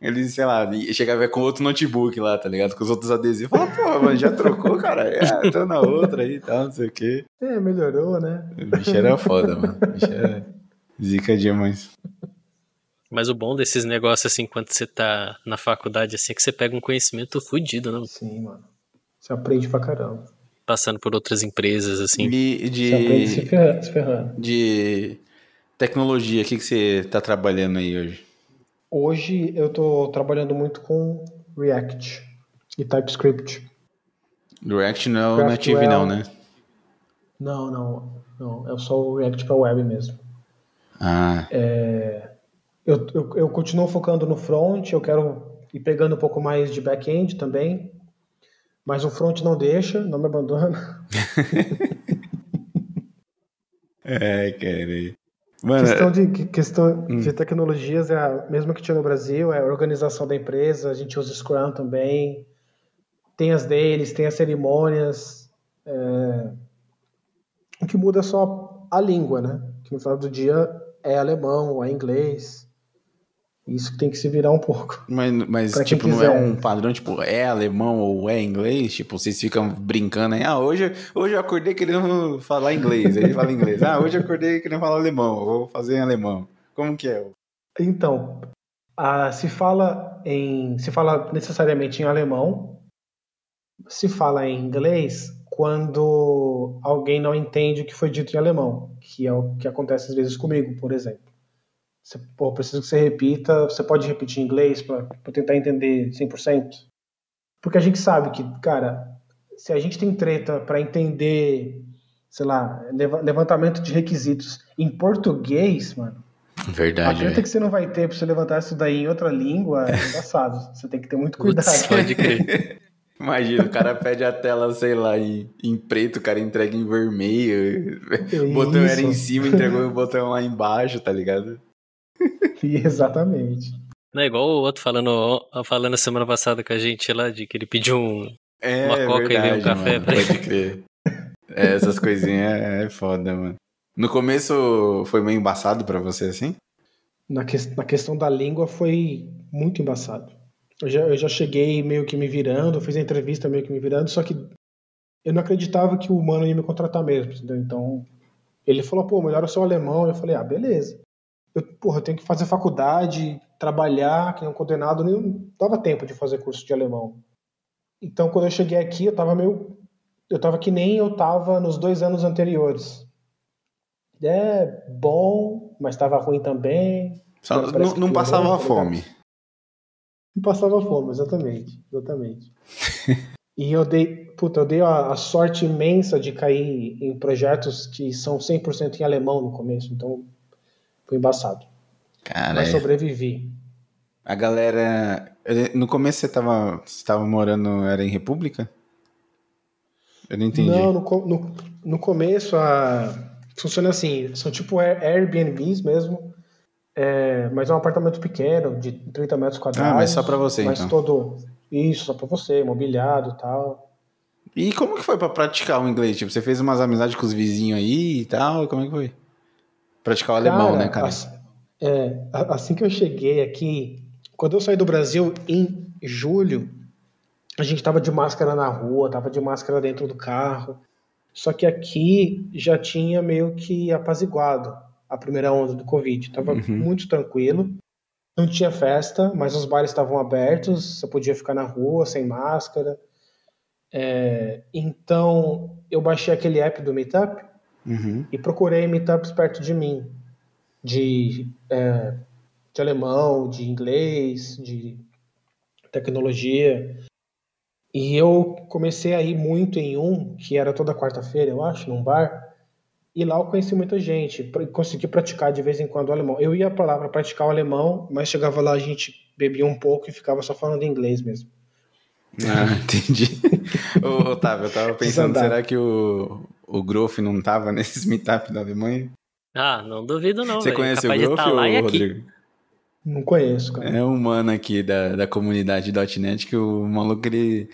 Ele, sei lá, chegava com outro notebook lá, tá ligado? Com os outros adesivos. Fala, pô, mano, já trocou, cara? É, tô na outra aí e tal, não sei o quê. É, melhorou, né? O bicho era foda, mano. O bicho era zica demais. Mas o bom desses negócios, assim, quando você tá na faculdade, assim, é que você pega um conhecimento fudido, né? Sim, mano. Você aprende pra caramba. Passando por outras empresas, assim. E se de, se ferrando. de tecnologia, o que, que você tá trabalhando aí hoje? Hoje eu tô trabalhando muito com React e TypeScript. React não é o. Native não, né? Não, não, não. É só o React pra web mesmo. Ah, Eu, eu, eu continuo focando no front, eu quero ir pegando um pouco mais de back-end também. Mas o front não deixa, não me abandona. é, cara. Mano, questão de, que- questão Hum. de tecnologias é a mesma que tinha no Brasil, é a organização da empresa, a gente usa Scrum também. Tem as deles, tem as cerimônias. é, O que muda é só a língua, né? Que no final do dia é alemão ou é inglês. Isso tem que se virar um pouco. mas, mas tipo, não é quiser. um padrão, tipo, é alemão ou é inglês? Tipo, vocês ficam brincando aí, ah, hoje, hoje eu acordei querendo falar inglês, aí ele fala inglês. Ah, hoje eu acordei querendo falar alemão, eu vou fazer em alemão. Como que é? Então, a- se fala em, se fala necessariamente em alemão, se fala em inglês quando alguém não entende o que foi dito em alemão, que é o que acontece às vezes comigo, por exemplo. Você, pô, preciso que você repita, você pode repetir em inglês para tentar entender 100%? Porque a gente sabe que, cara, se a gente tem treta para entender, sei lá, leva- levantamento de requisitos em português, mano, a Verdade, treta velho. que você não vai ter pra você levantar isso daí em outra língua é engraçado. Você tem que ter muito cuidado. Putz, pode crer. Imagina, o cara pede a tela, sei lá, em, em preto, o cara entrega em vermelho. O botão era em cima, entregou o botão lá embaixo, tá ligado? Exatamente. Não é igual o outro falando, falando semana passada com a gente lá, de que ele pediu um. É, Uma coca e veio um café mano, pra ele. pode crer. É, essas coisinhas é, é foda, mano. No começo foi meio embaçado pra você, assim? Na, que- na questão da língua foi muito embaçado. Eu já, eu já cheguei meio que me virando, fiz a entrevista meio que me virando, só que eu não acreditava que o humano ia me contratar mesmo, entendeu? Então, ele falou, pô, melhor o seu alemão. Eu falei, ah, beleza. Eu, porra, eu tenho que fazer faculdade, trabalhar, que nem um condenado, não dava tempo de fazer curso de alemão. Então, quando eu cheguei aqui, eu tava meio. Eu tava que nem eu tava nos dois anos anteriores. É bom, mas tava ruim também. Só, não, não passava tá fome. Não passava fome, exatamente. Exatamente. e eu dei, puta, eu dei a, a sorte imensa de cair em projetos que são 100% em alemão no começo, então foi embaçado. Cara, Mas sobrevivi. a galera. No começo você tava, você tava morando, era em República? Eu não entendi. Não, no, no, no começo a, funciona assim, são tipo Air- Airbnbs mesmo, é, mas é um apartamento pequeno, de 30 metros quadrados. Ah, mas só pra você, mas então. todo, isso, só pra você, mobiliado e tal. E como que foi pra praticar o inglês? Tipo, você fez umas amizades com os vizinhos aí e tal? Como é que foi? Praticar o alemão, né, cara? ass- é, assim que eu cheguei aqui, quando eu saí do Brasil em julho, a gente tava de máscara na rua, tava de máscara dentro do carro. Só que aqui já tinha meio que apaziguado a primeira onda do Covid. Tava Uhum. muito tranquilo. Não tinha festa, mas os bares estavam abertos, você podia ficar na rua sem máscara. É, então eu baixei aquele app do Meetup Uhum. e procurei meetups perto de mim, de, é, de alemão, de inglês, de tecnologia. E eu comecei a ir muito em um, que era toda quarta-feira, eu acho, num bar. E lá eu conheci muita gente, pra- consegui praticar de vez em quando o alemão. Eu ia para lá para praticar o alemão, mas chegava lá a gente bebia um pouco e ficava só falando inglês mesmo. Ah, entendi. Ô, Otávio, eu tava pensando, será que o, o Groff não tava nesses meetup da Alemanha? Ah, não duvido não, Você velho. conhece o Capaz Groff tá ou aqui. Rodrigo? Não conheço, cara. É um mano aqui da, da comunidade .NET que o maluco, ele...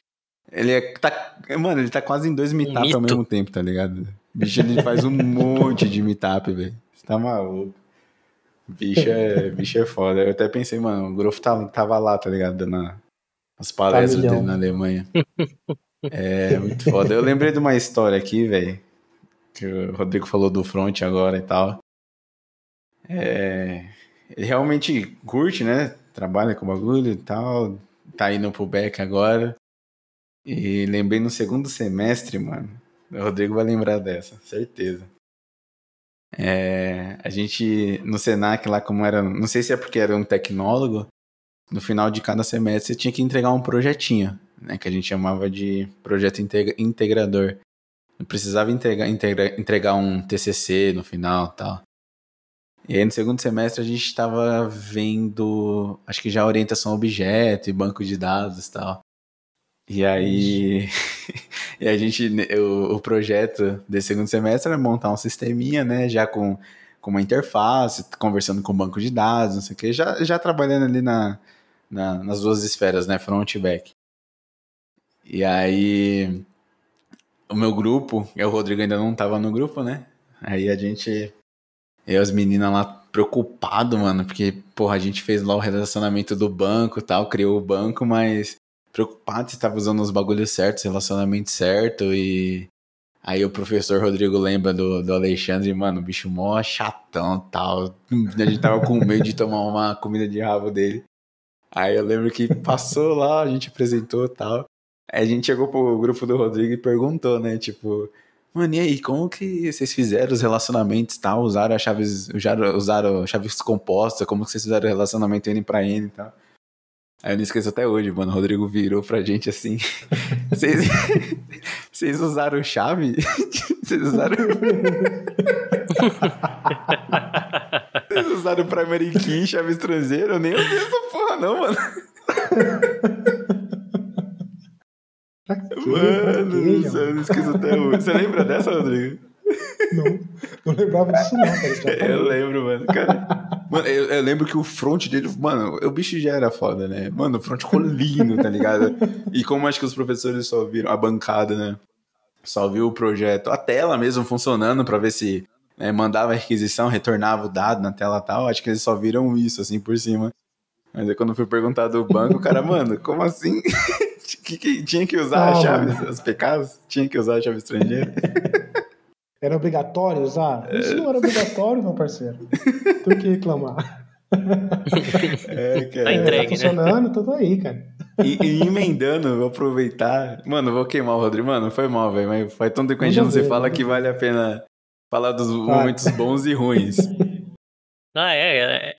Ele é, tá, mano, ele tá quase em dois meetups ao mesmo tempo, tá ligado? O bicho, ele faz um monte de meetup, velho. Você tá maluco. Bicho é, bicho é foda. Eu até pensei, mano, o Growth tá, tava lá, tá ligado? Dando as palestras milhão. dele na Alemanha. É, muito foda. Eu lembrei de uma história aqui, velho. Que o Rodrigo falou do front agora e tal. É, ele realmente curte, né? Trabalha com bagulho e tal. Tá indo pro back agora. E lembrei no segundo semestre, mano. O Rodrigo vai lembrar dessa, certeza. É, a gente, no Senac lá, como era. Não sei se é porque era um tecnólogo. No final de cada semestre você tinha que entregar um projetinho, né? Que a gente chamava de projeto integra- integrador. Não precisava entregar, integra- entregar um TCC no final tal. E aí no segundo semestre a gente estava vendo, acho que já orientação a objeto e banco de dados tal. E aí, e a gente, o, o projeto desse segundo semestre era montar um sisteminha, né, já com, com uma interface, conversando com o banco de dados, não sei o que, já, já trabalhando ali na, na- nas duas esferas, né, front e back. E aí, o meu grupo, e o Rodrigo ainda não tava no grupo, né, aí a gente, eu e as meninas lá preocupado, mano, porque, porra, a gente fez lá o relacionamento do banco e tal, criou o banco, mas preocupado se tava usando os bagulhos certos, relacionamento certo e aí o professor Rodrigo lembra do, do Alexandre, mano, bicho mó chatão tal, a gente tava com medo de tomar uma comida de rabo dele. Aí eu lembro que passou lá, a gente apresentou tal. Aí a gente chegou pro grupo do Rodrigo e perguntou, né, tipo, mano, e aí, como que vocês fizeram os relacionamentos e tal? Usaram as chaves, usaram, usaram chaves compostas, como que vocês fizeram o relacionamento N pra N e tal? Aí eu não esqueço até hoje, mano. O Rodrigo virou pra gente assim. Vocês, vocês usaram chave? Vocês usaram. Vocês usaram primary key, chave estrangeira? Eu nem usei essa porra, não, mano. Pra quê? Pra Mano, eu não esqueço até hoje. Você lembra dessa, Rodrigo? Não, não lembrava disso não, cara. Eu falou. lembro, mano. Cara, mano, eu, eu lembro que o front dele, mano, o bicho já era foda, né? Mano, o front ficou lindo, tá ligado? E como acho que os professores só viram a bancada, né? Só viu o projeto, a tela mesmo funcionando pra ver se né, mandava a requisição, retornava o dado na tela e tal. Acho que eles só viram isso, assim, por cima. Mas aí quando eu fui perguntar do banco, o cara, mano, como assim? Que, que- tinha que usar Ah, a chave, mano. as PKs? Tinha que usar a chave estrangeira? Era obrigatório usar? Isso não era obrigatório, meu parceiro. Tem que reclamar. É, cara. Tá entregue, tá né? funcionando, tudo aí, cara. E, e emendando, vou aproveitar. Mano, vou queimar o Rodrigo. Mano, foi mal, velho. Mas faz tanto tempo que a gente não se fala que vale a pena falar dos momentos bons e ruins. Ah, é, é.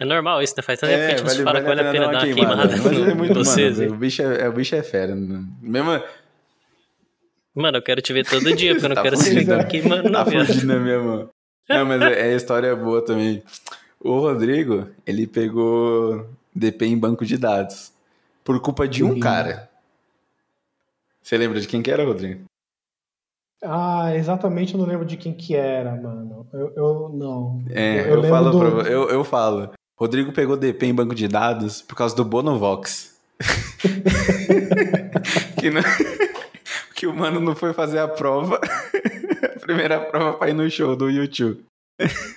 É normal isso, né? Faz tanto tempo que a gente se fala que vale a pena dar uma queimada. queimada Mas é muito, mano, hein? o bicho é, o bicho é fera. Mesmo, Mano, eu quero te ver todo dia, porque eu não Tá quero se fugindo. ficar queimando, tá não, viado. fugindo na minha mão. Não, mas é, é história boa também. O Rodrigo, ele pegou DP em banco de dados. Por culpa de um Sim. cara. Você lembra de quem que era, Rodrigo? Ah, exatamente eu não lembro de quem que era, mano. Eu, eu não. É, Eu- eu, eu falo do- pra, eu, eu falo. Rodrigo pegou DP em banco de dados por causa do Bonovox. que, não- que o mano não foi fazer a prova. a primeira prova pra ir no show do YouTube.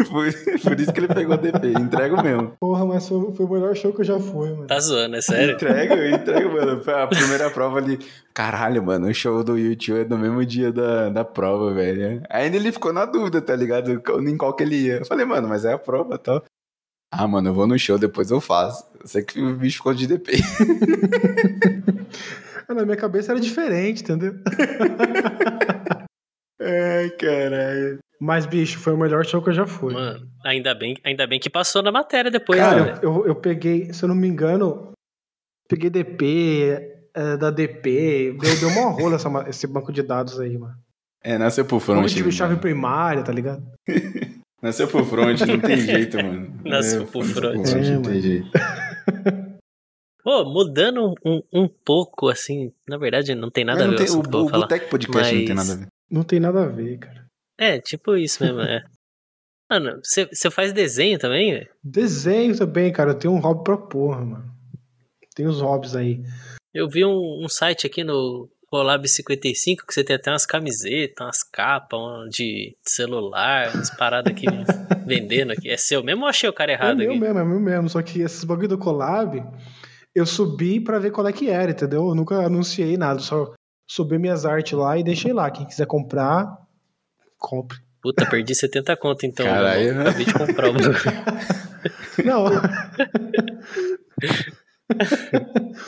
por, por isso que ele pegou DP. Entrego mesmo. Porra, mas foi, foi o melhor show que eu já fui, mano. Tá zoando, é sério? Entrego, entrego, mano. Foi a primeira prova ali. Caralho, mano, o show do YouTube é no mesmo dia da, da prova, velho. Ainda ele ficou na dúvida, tá ligado? Em qual que ele ia. Eu falei, mano, mas é a prova e tal. Ah, mano, eu vou no show, depois eu faço. Eu sei que o bicho ficou de DP. Ah, Na minha cabeça era diferente, entendeu? Ai, caralho. Mas, bicho, foi o melhor show que eu já fui. Mano, ainda bem, ainda bem que passou na matéria depois, Cara, né? Cara, eu, eu peguei, se eu não me engano, peguei DP, é, da DP, deu, deu uma rola essa esse banco de dados aí, mano. É, nasceu pro Como front. eu tive chave primária, tá ligado? Nasceu pro front, não tem jeito, mano. Nasceu É, pro nasceu front. não É, tem mano. jeito. Pô, mudando um, um pouco, assim, na verdade não tem nada Mas a não ver tem, com o, o que eu vou o Podcast não tem mas- nada a ver. Não tem nada a ver, cara. É, tipo isso mesmo, é. Mano, você você faz desenho também, velho? Desenho também, cara. Eu tenho um hobby pra porra, mano. Tem os hobbies aí. Eu vi um, um site aqui no Colab 55 que você tem até umas camisetas, umas capas um de celular, umas paradas aqui vendendo aqui. É seu mesmo ou achei o cara É errado meu aqui? mesmo, é meu mesmo. Só que esses bagulho do collab, eu subi pra ver qual é que era, entendeu? Eu nunca anunciei nada, só subi minhas artes lá e deixei lá. Quem quiser comprar, compre. Puta, perdi 70 conto então. Caralho, eu né? Acabei de comprar o bagulho. Não.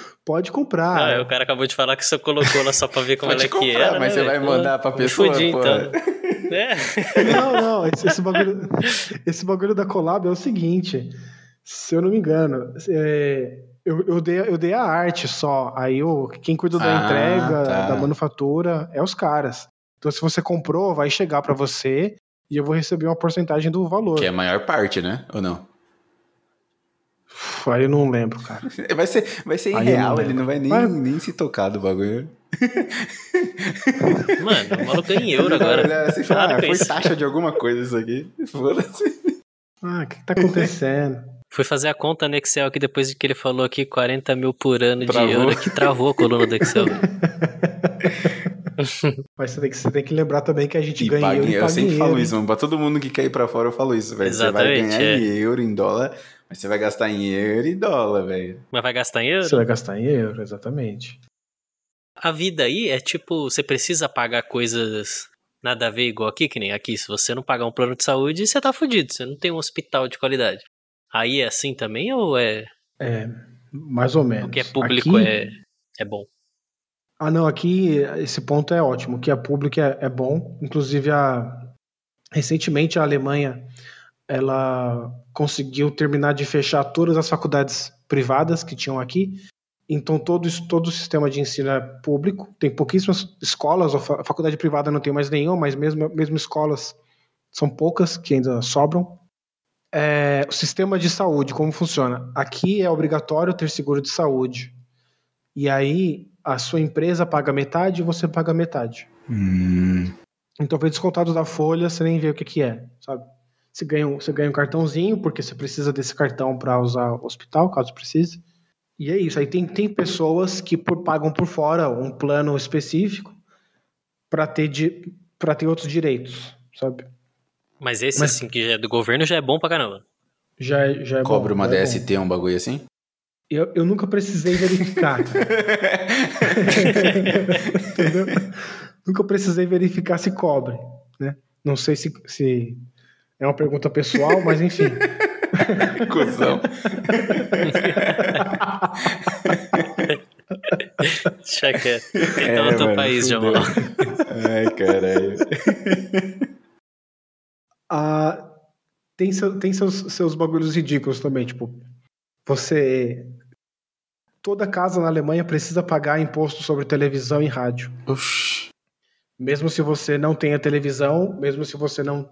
Pode comprar. Ah, o cara acabou de falar que você colocou lá só pra ver como ela é que era. mas né, você vai mandar pra pessoa, fudi, pô. então. É. Não, não, esse, esse bagulho, esse bagulho da collab é o seguinte, se eu não me engano, é, eu, eu, dei, eu dei a arte só, aí eu, quem cuida da Ah, entrega, tá. da manufatura, é os caras. Então se você comprou, vai chegar pra você e eu vou receber uma porcentagem do valor. Que é a maior parte, né? Ou não? Aí eu não lembro, cara. Vai ser, vai ser Aí irreal, ele não vai nem, Mas- nem se tocar do bagulho. Mano, o maluco ganha em euro agora. Você fala, Para ah, com foi isso. taxa de alguma coisa isso aqui. Foda-se. Ah, o que, que tá acontecendo? Fui fazer a conta no Excel aqui depois de que ele falou aqui 40 mil por ano Travou. de euro que travou a coluna do Excel. Mas você tem, que, você tem que lembrar também que a gente E ganha euro em- e eu sempre em falo euro, isso, mano. Pra todo mundo que quer ir pra fora, eu falo isso, velho. Você vai ganhar é. em euro, em dólar, mas você vai gastar em euro e dólar, velho. Mas vai gastar em euro? Você vai gastar em euro, exatamente. A vida aí é tipo, você precisa pagar coisas nada a ver igual aqui, que nem aqui. Se você não pagar um plano de saúde, você tá fudido. Você não tem um hospital de qualidade. Aí é assim também ou é É, mais ou menos. o que é público Aqui- é, é bom? Ah, não, aqui esse ponto é ótimo. O que é público é, é bom. Inclusive, a, recentemente a Alemanha ela conseguiu terminar de fechar todas as faculdades privadas que tinham aqui. Então, todo, todo o sistema de ensino é público. Tem pouquíssimas escolas, a faculdade privada não tem mais nenhuma, mas mesmo, mesmo escolas são poucas que ainda sobram. É, o sistema de saúde, como funciona? Aqui é obrigatório ter seguro de saúde. E aí, a sua empresa paga metade e você paga metade. Hum, Então, foi descontado da folha, você nem vê o que, que é, sabe? Você ganha, um, você ganha um cartãozinho, porque você precisa desse cartão para usar o hospital, caso precise. E é isso. Aí tem, tem pessoas que por- pagam por fora um plano específico para ter, di- ter outros direitos, sabe? Mas esse, Mas- assim, que já é do governo, já é bom pra caramba. Já, é- já é cobra bom, uma já é. DST, um bagulho assim? Eu, eu nunca precisei verificar. Entendeu? Nunca precisei verificar se cobre, né? Não sei se, se é uma pergunta pessoal, mas enfim. Cusão. Deixa quieto. Então É, outro mano, país. Jamal. Ai, caralho. Ah, tem seu- tem seus, seus bagulhos ridículos também, tipo, você. Toda casa na Alemanha precisa pagar imposto sobre televisão e rádio. Oxi. Mesmo se você não tenha televisão, mesmo se você não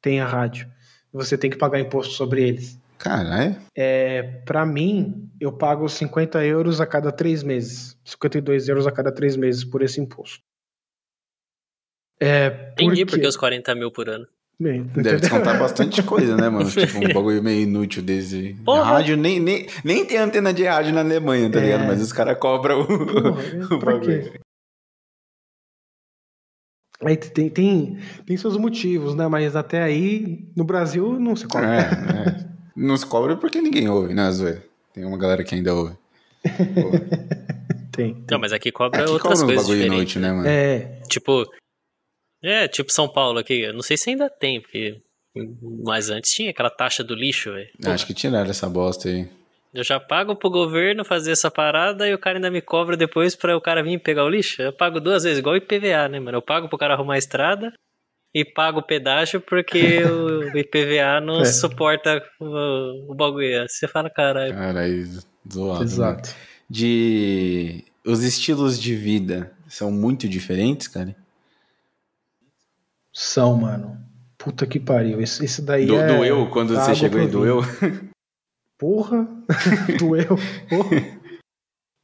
tenha rádio. Você tem que pagar imposto sobre eles. Caralho. É, para mim, eu pago 50 euros a cada três meses. 52 euros a cada três meses por esse imposto. É, Entendi porque- porque os 40 mil por ano. Bem, Deve descontar bastante coisa, né, mano? Tipo, um bagulho meio inútil desse. Porra. Rádio, nem, nem, nem tem antena de rádio na Alemanha, tá É. ligado? Mas os caras cobram o, Porra, o pra bagulho. quê? Aí tem, tem, tem seus motivos, né? Mas até aí, no Brasil, não se cobra. É, é. Não se cobra porque ninguém ouve, né, Zoe? Tem uma galera que ainda ouve. Tem. Não, mas aqui cobra Aqui outras cobra coisas diferentes. inútil, né, mano? É, Tipo, é, tipo São Paulo aqui. Eu não sei se ainda tem, porque. Mas antes tinha aquela taxa do lixo, velho. Acho que tiraram essa bosta aí. Eu já pago pro governo fazer essa parada e o cara ainda me cobra depois pra o cara vir pegar o lixo. Eu pago duas vezes, igual o IPVA, né, mano? Eu pago pro cara arrumar a estrada e pago o pedágio porque o IPVA não É. suporta o, o bagulho. Você fala, caralho. Caralho, zoado. né? exato. De. Os estilos de vida são muito diferentes, cara? São, mano. Puta que pariu. Esse, esse daí Do, é. doeu quando você chegou e doeu? Porra! doeu. Porra.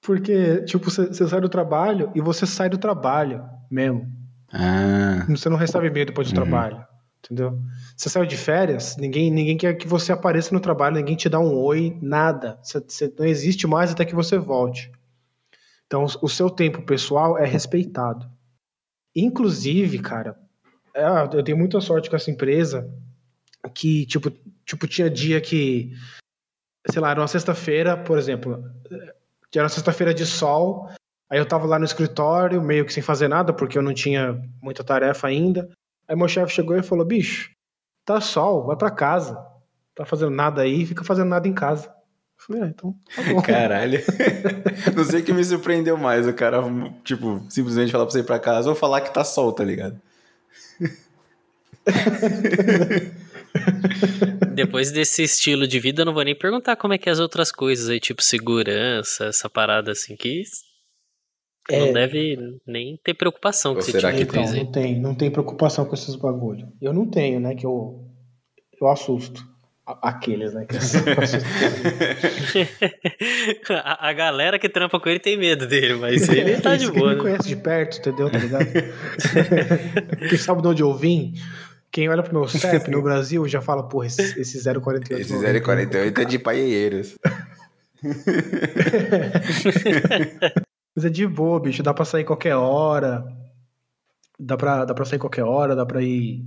Porque, tipo, você, sai do trabalho e você sai do trabalho mesmo. Ah, Você não recebe e-mail depois do Uhum. trabalho. Entendeu? Você saiu de férias, ninguém, ninguém quer que você apareça no trabalho, ninguém te dá um oi, nada. Você, você não existe mais até que você volte. Então, o seu tempo pessoal é respeitado. Inclusive, cara, é, eu dei muita sorte com essa empresa que, tipo, tipo tinha dia que, sei lá, era uma sexta-feira, por exemplo, era uma sexta-feira de sol, aí eu tava lá no escritório, meio que sem fazer nada, porque eu não tinha muita tarefa ainda. Aí meu chefe chegou e falou: bicho, tá sol, vai para casa. Tá fazendo nada aí, fica fazendo nada em casa. Eu falei, ah, então tá bom. Caralho. Não sei o que me surpreendeu mais. O cara, tipo, simplesmente falar pra você ir pra casa ou falar que tá sol, tá ligado? Depois desse estilo de vida, eu não vou nem perguntar como é que é as outras coisas aí, tipo segurança, essa parada assim, que É. não deve nem ter preocupação com esse será tipo que de Então, não tem, não tem preocupação com esses bagulho. Eu não tenho, né? Que eu, eu assusto. A- Aqueles, né? Que assustam. a, a galera que trampa com ele tem medo dele, mas ele tá de boa, me né? conhece de perto, entendeu? Tá ligado? quem sabe de onde eu vim, quem olha pro meu CEP no Brasil já fala, porra, esse, esse 048. Esse 048 é de paieiros. Mas é de boa, bicho. Dá pra sair qualquer hora. Dá pra, dá pra sair qualquer hora, dá pra ir.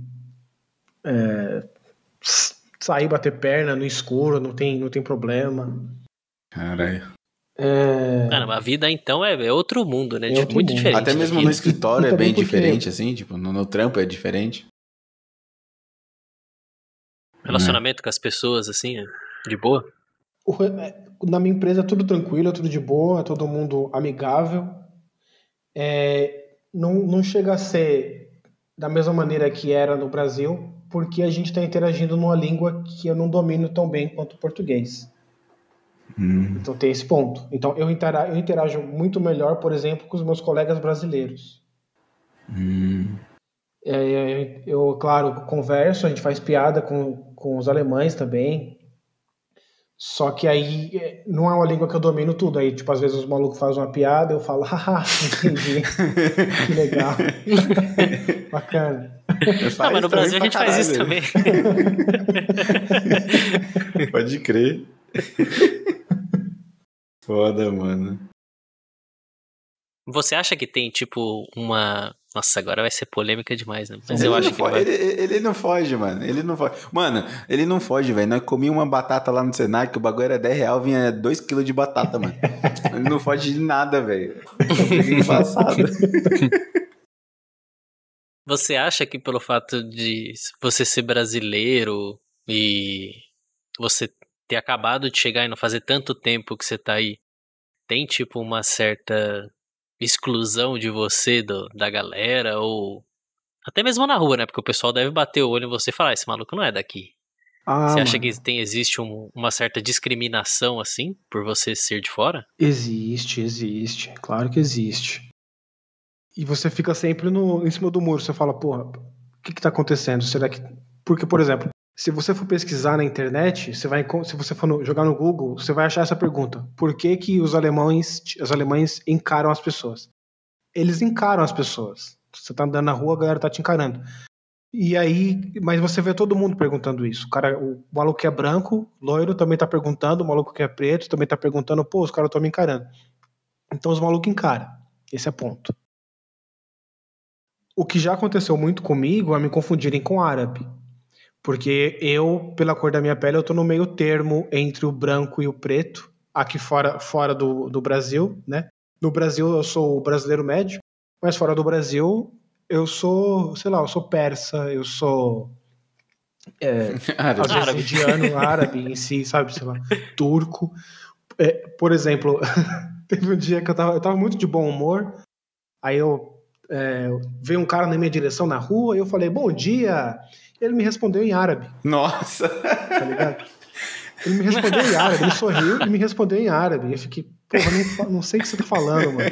é, sair, bater perna no escuro, não tem, não tem problema. Caralho. É, Caramba, a vida então é, é outro mundo, né? É Tipo, outro muito mundo. diferente. Até mesmo no escritório é bem porque- diferente, assim, tipo, no, no trampo é diferente. Relacionamento com as pessoas, assim, é de boa. é, na minha empresa é tudo tranquilo, é tudo de boa, é todo mundo amigável. É, não, não chega a ser da mesma maneira que era no Brasil, porque a gente está interagindo numa língua que eu não domino tão bem quanto o português. Hum. Então tem esse ponto. Então eu, intera eu interajo muito melhor, por exemplo, com os meus colegas brasileiros. Hum. É, eu, eu, claro, converso, a gente faz piada com, com os alemães também. Só que aí é, não é uma língua que eu domino tudo. Aí, tipo, às vezes os malucos fazem uma piada, eu falo, haha, entendi. que legal. Bacana. Ah, mas no Brasil a gente faz isso também. Pode crer. Foda, mano. Você acha que tem, tipo, uma. Nossa, agora vai ser polêmica demais, né? Mas ele eu não acho que. foge, vai- ele, ele não foge, mano. Ele não foge. Mano, ele não foge, velho. Nós comíamos uma batata lá no Senac, que o bagulho era 10 real, vinha 2kg de batata, mano. ele não foge de nada, velho. Embaçado. Você acha que pelo fato de você ser brasileiro e você ter acabado de chegar e não fazer tanto tempo que você tá aí, tem tipo uma certa exclusão de você do- da galera ou até mesmo na rua, né? Porque o pessoal deve bater o olho em você e falar, "Ah, esse maluco não é daqui. Ah, você acha mano, que tem, existe um- uma certa discriminação assim por você ser de fora? Existe, existe. Claro que existe. E você fica sempre no, em cima do muro. Você fala, porra, o que que tá acontecendo? Será que... Porque, por exemplo, se você for pesquisar na internet, você vai, se você for no- jogar no Google, você vai achar essa pergunta. Por que que os alemães, os alemães encaram as pessoas? Eles encaram as pessoas. Você tá andando na rua, a galera tá te encarando. E aí, mas você vê todo mundo perguntando isso. O cara, o maluco que é branco, loiro, também tá perguntando, o maluco que é preto também tá perguntando, pô, os caras estão me encarando. Então os malucos encaram. Esse é ponto. O que já aconteceu muito comigo é me confundirem com árabe. Porque eu, pela cor da minha pele, eu tô no meio termo entre o branco e o preto, aqui fora, fora do, do Brasil, né? No Brasil eu sou o brasileiro médio, mas fora do Brasil eu sou, sei lá, eu sou persa, eu sou Árabe. às vezes Árabe. indiano, árabe em si, sabe, sei lá, turco. É, por exemplo, teve um dia que eu tava, eu tava muito de bom humor, aí eu é, veio um cara na minha direção na rua e eu falei, bom dia. Ele me respondeu em árabe, Nossa. tá ligado? Ele me respondeu em árabe, ele sorriu e me respondeu em árabe. Eu fiquei, porra, não, não sei o que você tá falando, mano.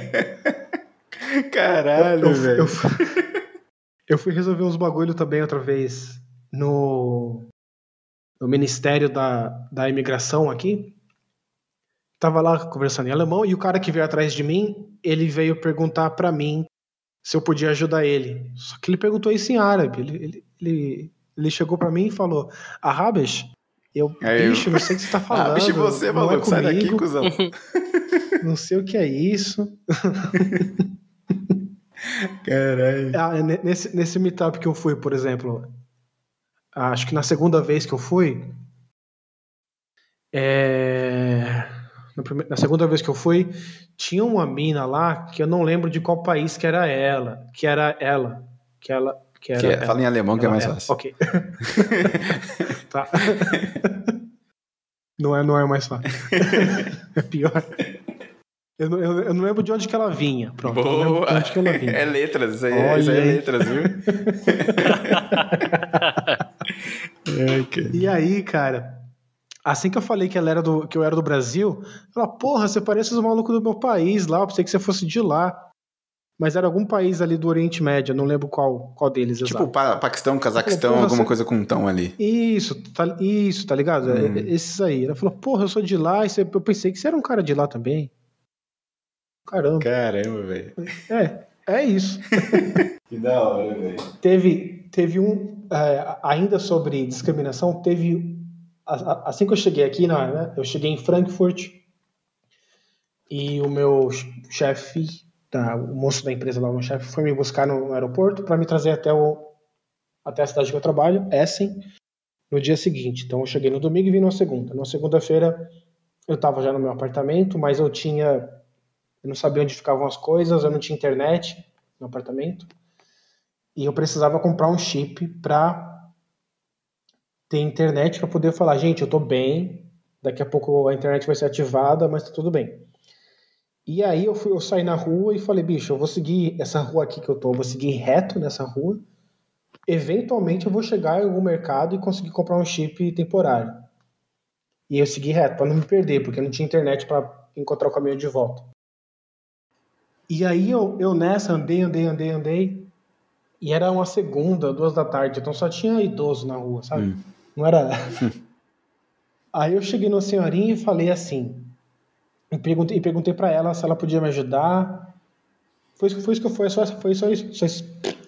Caralho, eu, velho. eu, fui- eu fui resolver uns bagulho também outra vez no, no Ministério da, da Imigração aqui. Tava lá conversando em alemão e o cara que veio atrás de mim, ele veio perguntar pra mim se eu podia ajudar ele. Só que ele perguntou isso em árabe. Ele, ele, ele, Ele chegou pra mim e falou: Arrabes, eu, Aí eu- bicho, não sei o que você tá falando. Ah, bicho, você, não maluco, é sai daqui, cuzão. Não sei o que é isso. Caralho. Ah, ne- nesse, nesse meetup que eu fui, por exemplo, acho que na segunda vez que eu fui, é, na segunda vez que eu fui, tinha uma mina lá que eu não lembro de qual país que era ela, que era ela, que ela, que era Que é- fala em alemão que é mais ela. fácil. Ok. tá. Não é, não é mais fácil. é pior. Eu não, eu, eu não lembro de onde que ela vinha. Pronto. Boa! de onde que ela vinha. É letras, isso aí, Olha isso aí é aí. letras, viu? E aí, cara, assim que eu falei que ela era do, que eu era do Brasil, ela, porra, você parece os malucos do meu país lá, eu pensei que você fosse de lá. Mas era algum país ali do Oriente Médio, não lembro qual, qual deles Tipo, exato. pa Paquistão, Cazaquistão, alguma você- coisa com um tão ali. Isso, tá, isso, tá ligado? É- Hum. Esses aí. Ela falou, porra, eu sou de lá, eu pensei que você era um cara de lá também. Caramba. Caramba, velho. É, é isso. Que da hora, velho. Teve, teve um, é, ainda sobre discriminação, teve, assim que eu cheguei aqui, não, né, eu cheguei em Frankfurt e o meu chefe, tá, o moço da empresa lá, o chefe, foi me buscar no, aeroporto para me trazer até, o, até a cidade que eu trabalho, Essen, no dia seguinte. Então eu cheguei no domingo e vim na segunda. Na segunda-feira eu estava já no meu apartamento, mas eu tinha, eu não sabia onde ficavam as coisas, eu não tinha internet no apartamento e eu precisava comprar um chip para ter internet para poder falar, gente, eu tô bem, daqui a pouco a internet vai ser ativada, mas tá tudo bem. E aí eu fui, eu saí na rua e falei, bicho, eu vou seguir essa rua aqui que eu tô, eu vou seguir reto nessa rua. Eventualmente eu vou chegar em algum mercado e conseguir comprar um chip temporário. E eu segui reto para não me perder, porque não tinha internet para encontrar o caminho de volta. E aí eu, eu nessa andei, andei, andei, andei. E era uma segunda, duas da tarde, então só tinha idoso na rua, sabe? Hum. Não era. Aí eu cheguei numa senhorinha e falei assim. E perguntei, perguntei para ela se ela podia me ajudar. Foi, isso- foi isso que eu foi só, foi só isso, só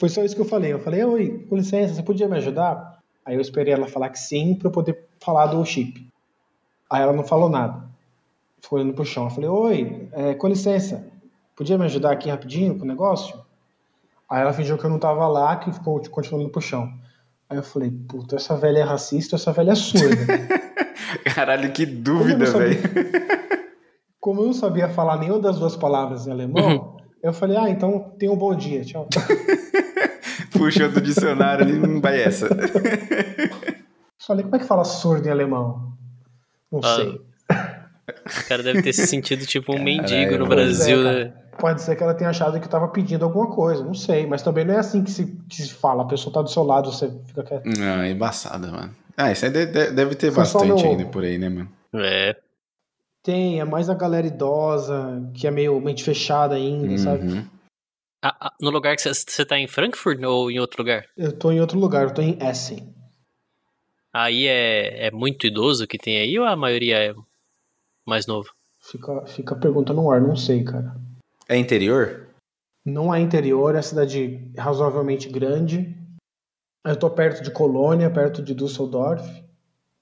foi só isso que eu falei. Eu falei, oi, com licença, você podia me ajudar? Aí eu esperei ela falar que sim para eu poder falar do chip. Aí ela não falou nada. Ficou olhando pro chão. Eu falei, oi, é, com licença, podia me ajudar aqui rapidinho com o negócio? Aí ela fingiu que eu não tava lá, que ficou continuando pro chão. Aí eu falei, puta, essa velha é racista, essa velha é surda. Caralho, que dúvida, velho. Como eu não sabia falar nenhuma das duas palavras em alemão, eu falei, ah, então tenha um bom dia, tchau. Puxou do dicionário ali, não vai essa. Falei, como é que fala surdo em alemão? Não Ah, sei. O cara deve ter se sentido tipo um Caralho, mendigo no Brasil, é, né? Pode ser que ela tenha achado que eu tava pedindo alguma coisa, não sei. Mas também não é assim que se, que se fala. A pessoa tá do seu lado, você fica quieto. Não, é embaçada, mano. Ah, isso aí de- de- deve ter Foi bastante no- ainda por aí, né, mano? É. Tem, é mais a galera idosa, que é meio mente fechada ainda, sabe? Uhum. Ah, ah, no lugar que você- você tá em Frankfurt ou em outro lugar? Eu tô em outro lugar, eu tô em Essen. Aí é, é muito idoso que tem aí ou a maioria é mais novo? Fica, fica a pergunta no ar, não sei, cara. É interior? Não é interior, é cidade razoavelmente grande. Eu tô perto de Colônia, perto de Düsseldorf,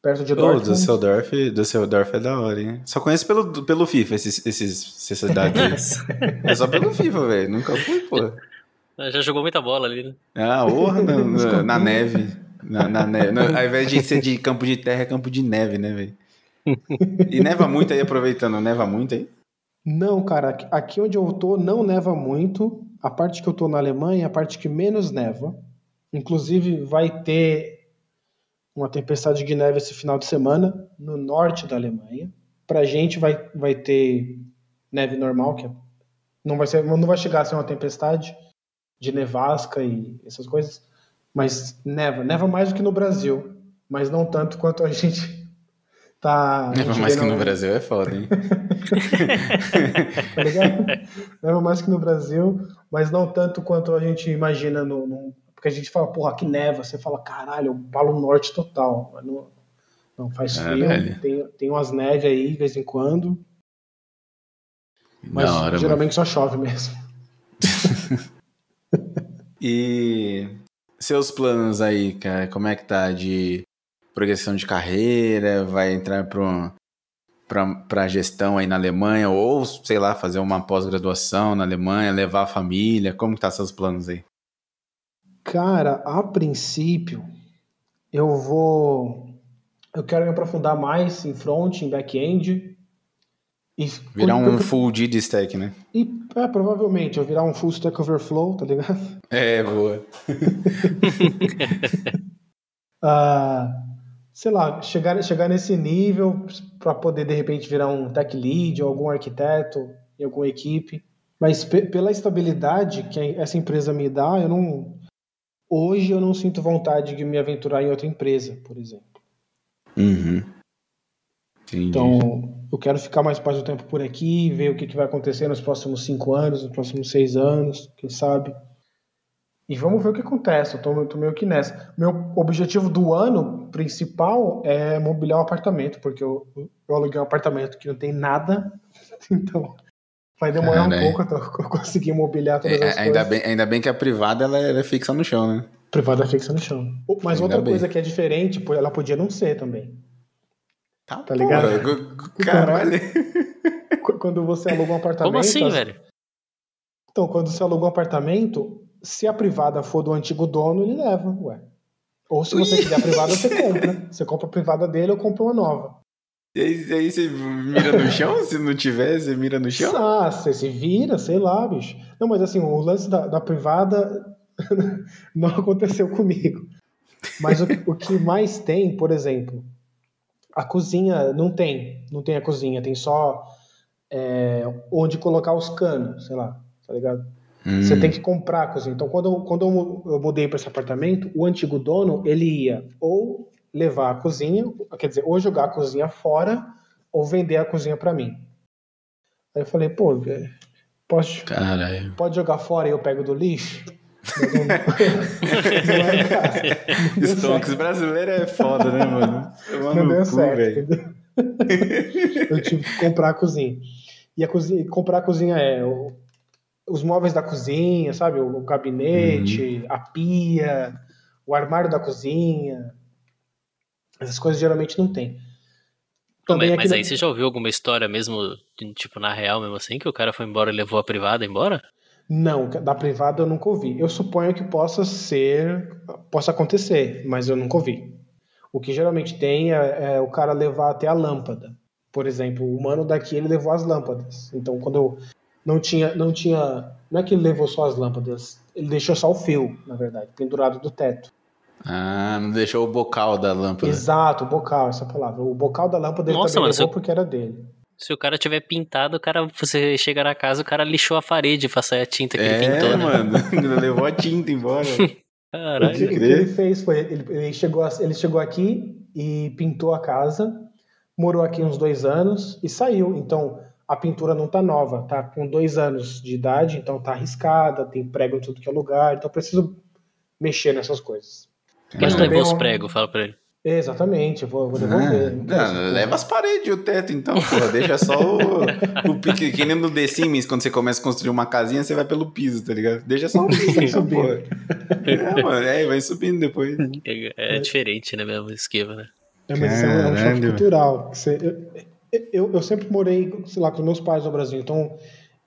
perto de Dortmund. Düsseldorf, Düsseldorf é da hora, hein? Só conheço pelo, pelo FIFA esses, esses, essas cidades é só pelo FIFA, velho. Nunca fui, pô. Já jogou muita bola ali, né? Ah, orra na, na, na neve. Na, na neve. No- ao invés de ser de campo de terra, é campo de neve, né, velho? E neva muito aí, aproveitando, neva muito aí? Não, cara, aqui- aqui onde eu tô não neva muito. A parte que eu tô na Alemanha é a parte que menos neva. Inclusive, vai ter uma tempestade de neve esse final de semana no norte da Alemanha. Pra gente vai, vai ter neve normal, que é- não vai, ser, não vai chegar a ser uma tempestade de nevasca e essas coisas, mas neva. Neva mais do que no Brasil, mas não tanto quanto a gente tá. a Neva gente mais que no Brasil é foda, hein? tá ligado? Leva mais que no Brasil, mas não tanto quanto a gente imagina no, no- Porque a gente fala, porra, aqui neva, você fala, caralho, o Palo Norte total. Não, não faz frio, Caralho. tem, tem umas neves aí de vez em quando, mas hora, mano. geralmente só chove mesmo. E seus planos aí, cara, como é que tá de progressão de carreira? Vai entrar para para gestão aí na Alemanha ou sei lá fazer uma pós-graduação na Alemanha, levar a família? Como tá seus planos aí? Cara, a princípio eu vou eu quero me aprofundar mais em front, em back-end e virar um full de stack, né? E é, provavelmente eu virar um full stack overflow, tá ligado? É, boa. uh, sei lá, chegar, chegar nesse nível para poder de repente virar um tech lead ou algum arquiteto em alguma equipe. Mas pela estabilidade que essa empresa me dá, eu não hoje eu não sinto vontade de me aventurar em outra empresa, por exemplo. Uhum. Então, eu quero ficar mais parte do tempo por aqui, ver o que, que vai acontecer nos próximos cinco anos, nos próximos seis anos, quem sabe. E vamos ver o que acontece. Eu tô, tô, meio que nessa. Meu objetivo do ano principal é mobiliar o um apartamento, porque eu, eu aluguei um apartamento que não tem nada. Então, vai demorar um pouco até eu conseguir mobiliar todas é, as ainda coisas. Bem, ainda bem que a privada ela é fixa no chão, né? Privada é fixa no chão. Mas ainda outra bem. coisa que é diferente, ela podia não ser também. Tá, tá ligado? caralho. Quando você aluga um apartamento. Como assim, velho? Então, quando você aluga um apartamento, se a privada for do antigo dono, ele leva, ué. Ou se você quiser a privada, você compra. Você compra a privada dele ou compra uma nova. E aí, aí, você mira no chão? se não tiver, você mira no chão? Ah, você se vira, sei lá, bicho. Não, mas assim, o lance da, da privada não aconteceu comigo. Mas o, o que mais tem, por exemplo, a cozinha não tem, não tem a cozinha, tem só é, onde colocar os canos, sei lá, tá ligado? Hum. Você tem que comprar a cozinha. Então, quando, eu, quando eu mudei para esse apartamento, o antigo dono, ele ia ou levar a cozinha, quer dizer, ou jogar a cozinha fora, ou vender a cozinha para mim. Aí eu falei, pô, pode, pode jogar fora e eu pego do lixo? Stonks brasileiro é foda, né, mano? Não deu certo. eu tive que comprar a cozinha. E a cozinha, comprar a cozinha é o, os móveis da cozinha, sabe? O, o gabinete, uhum. a pia, o armário da cozinha. Essas coisas geralmente não tem. Também mas, mas aí você já ouviu alguma história mesmo, tipo, na real mesmo assim, que o cara foi embora e levou a privada embora? Não, da privada eu nunca ouvi. Eu suponho que possa ser, possa acontecer, mas eu nunca ouvi. O que geralmente tem é, é, o cara levar até a lâmpada. Por exemplo, o mano daqui ele levou as lâmpadas. Então, quando eu não tinha, não tinha, não é que ele levou só as lâmpadas, ele deixou só o fio, na verdade, pendurado do teto. Ah, não deixou o bocal da lâmpada. Exato, o bocal, essa palavra. O bocal da lâmpada ele Nossa, também levou porque era dele. Se o cara tiver pintado, o cara, você chega na casa, o cara lixou a parede pra sair a tinta que é, ele pintou, né? mano, levou a tinta embora. Caralho. O que, o que ele fez foi, ele, ele, chegou, ele chegou aqui e pintou a casa, morou aqui uns dois anos e saiu. Então, a pintura não tá nova, tá com dois anos de idade, então tá arriscada, tem prego em tudo que é lugar, então preciso mexer nessas coisas. Ele levou os pregos, fala pra ele. Exatamente, vou, vou devolver. Ah, não, leva as paredes e o teto, então, pô, deixa só o, o pique, que nem no The Sims, quando você começa a construir uma casinha, você vai pelo piso, tá ligado? Deixa só o piso, então, pô. É, mano, é, vai subindo depois. É, é diferente, né, mesmo, o esquema, né? É, mas isso é um choque cultural. Você, eu, eu, eu sempre morei, sei lá, com meus pais no Brasil, então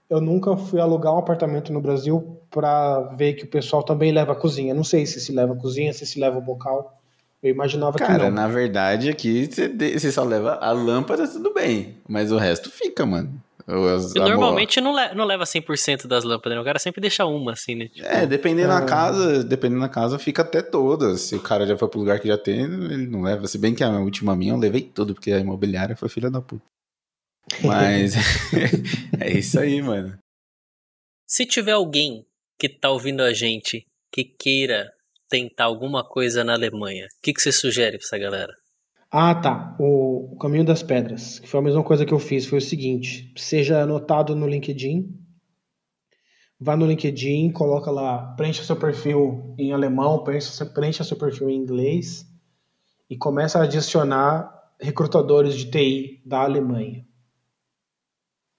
eu nunca fui alugar um apartamento no Brasil para ver que o pessoal também leva a cozinha. Não sei se se leva a cozinha, se se leva o bocal. Eu imaginava Cara, que não. na verdade, aqui você só leva a lâmpada, tudo bem. Mas o resto fica, mano. As, normalmente não, le não leva 100% das lâmpadas, né? O cara sempre deixa uma, assim, né? Tipo, é, dependendo é... da casa, dependendo da casa, fica até todas. Se o cara já foi pro lugar que já tem, ele não leva. Se bem que a última minha eu levei tudo, porque a imobiliária foi filha da puta. Mas é isso aí, mano. Se tiver alguém que tá ouvindo a gente que queira tentar alguma coisa na Alemanha, o que, que você sugere para essa galera? Ah, tá. O, o, Caminho das Pedras, que foi a mesma coisa que eu fiz, foi o seguinte: seja anotado no LinkedIn, vá no LinkedIn, coloca lá, preencha seu perfil em alemão, preencha, preencha seu perfil em inglês e começa a adicionar recrutadores de TI da Alemanha.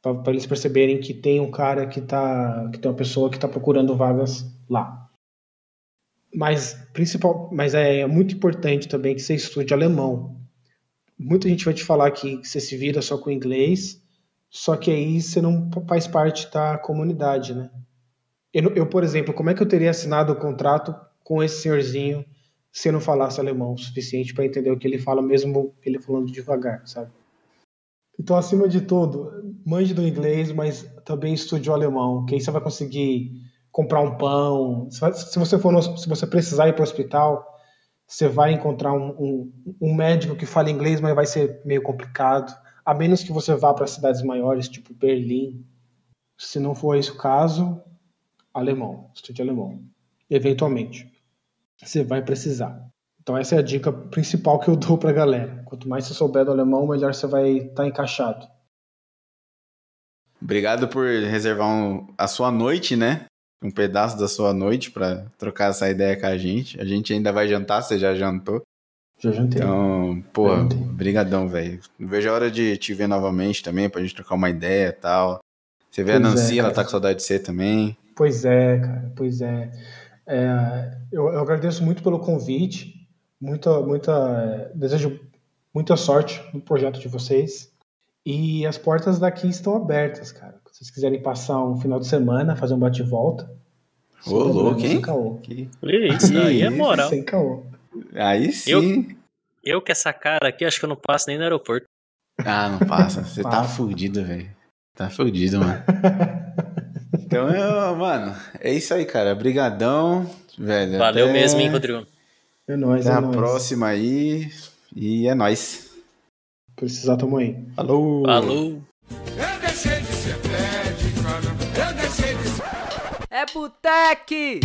Para eles perceberem que tem um cara que tá. que tem uma pessoa que está procurando vagas lá. Mas principal, mas é muito importante também que você estude alemão. Muita gente vai te falar que você se vira só com inglês, só que aí você não faz parte da comunidade, né? Eu, eu, por exemplo, como é que eu teria assinado o contrato com esse senhorzinho se eu não falasse alemão o suficiente para entender o que ele fala, mesmo ele falando devagar, sabe? Então, acima de tudo, mande do inglês, mas também estude o alemão, que aí você vai conseguir comprar um pão. Se você for no, se você precisar ir para o hospital, você vai encontrar um, um, um, médico que fala inglês, mas vai ser meio complicado. A menos que você vá para cidades maiores, tipo Berlim. Se não for esse o caso, alemão, estude alemão. Eventualmente, você vai precisar. Então essa é a dica principal que eu dou para a galera. Quanto mais você souber do alemão, melhor você vai estar tá encaixado. Obrigado por reservar um, a sua noite, né? Um pedaço da sua noite para trocar essa ideia com a gente. A gente ainda vai jantar, você já jantou? Já jantei. Então, pô, brigadão, velho. Vejo a hora de te ver novamente também, pra gente trocar uma ideia e tal. Você vê pois a Nancy, é, ela tá com saudade de você também. Pois é, cara, pois é. é eu, eu, agradeço muito pelo convite, muita, muita, desejo muita sorte no projeto de vocês. E as portas daqui estão abertas, cara. Se vocês quiserem passar um final de semana, fazer um bate-volta. Ô, louco, hein? Que... Isso aí é moral. Sem caô. Aí sim. Eu, eu com essa cara aqui, acho que eu não passo nem no aeroporto. Ah, não passa. Você tá fudido, velho. Tá fudido, mano. Então, eu, mano, é isso aí, cara. Brigadão, velho. Valeu até... mesmo, hein, Rodrigo. É nóis, Até é a nóis. próxima aí. E é nóis. Precisar, tamo aí. Falou. Falou. Eu deixei de ser pé de cana, eu deixei de ser... É Boteque!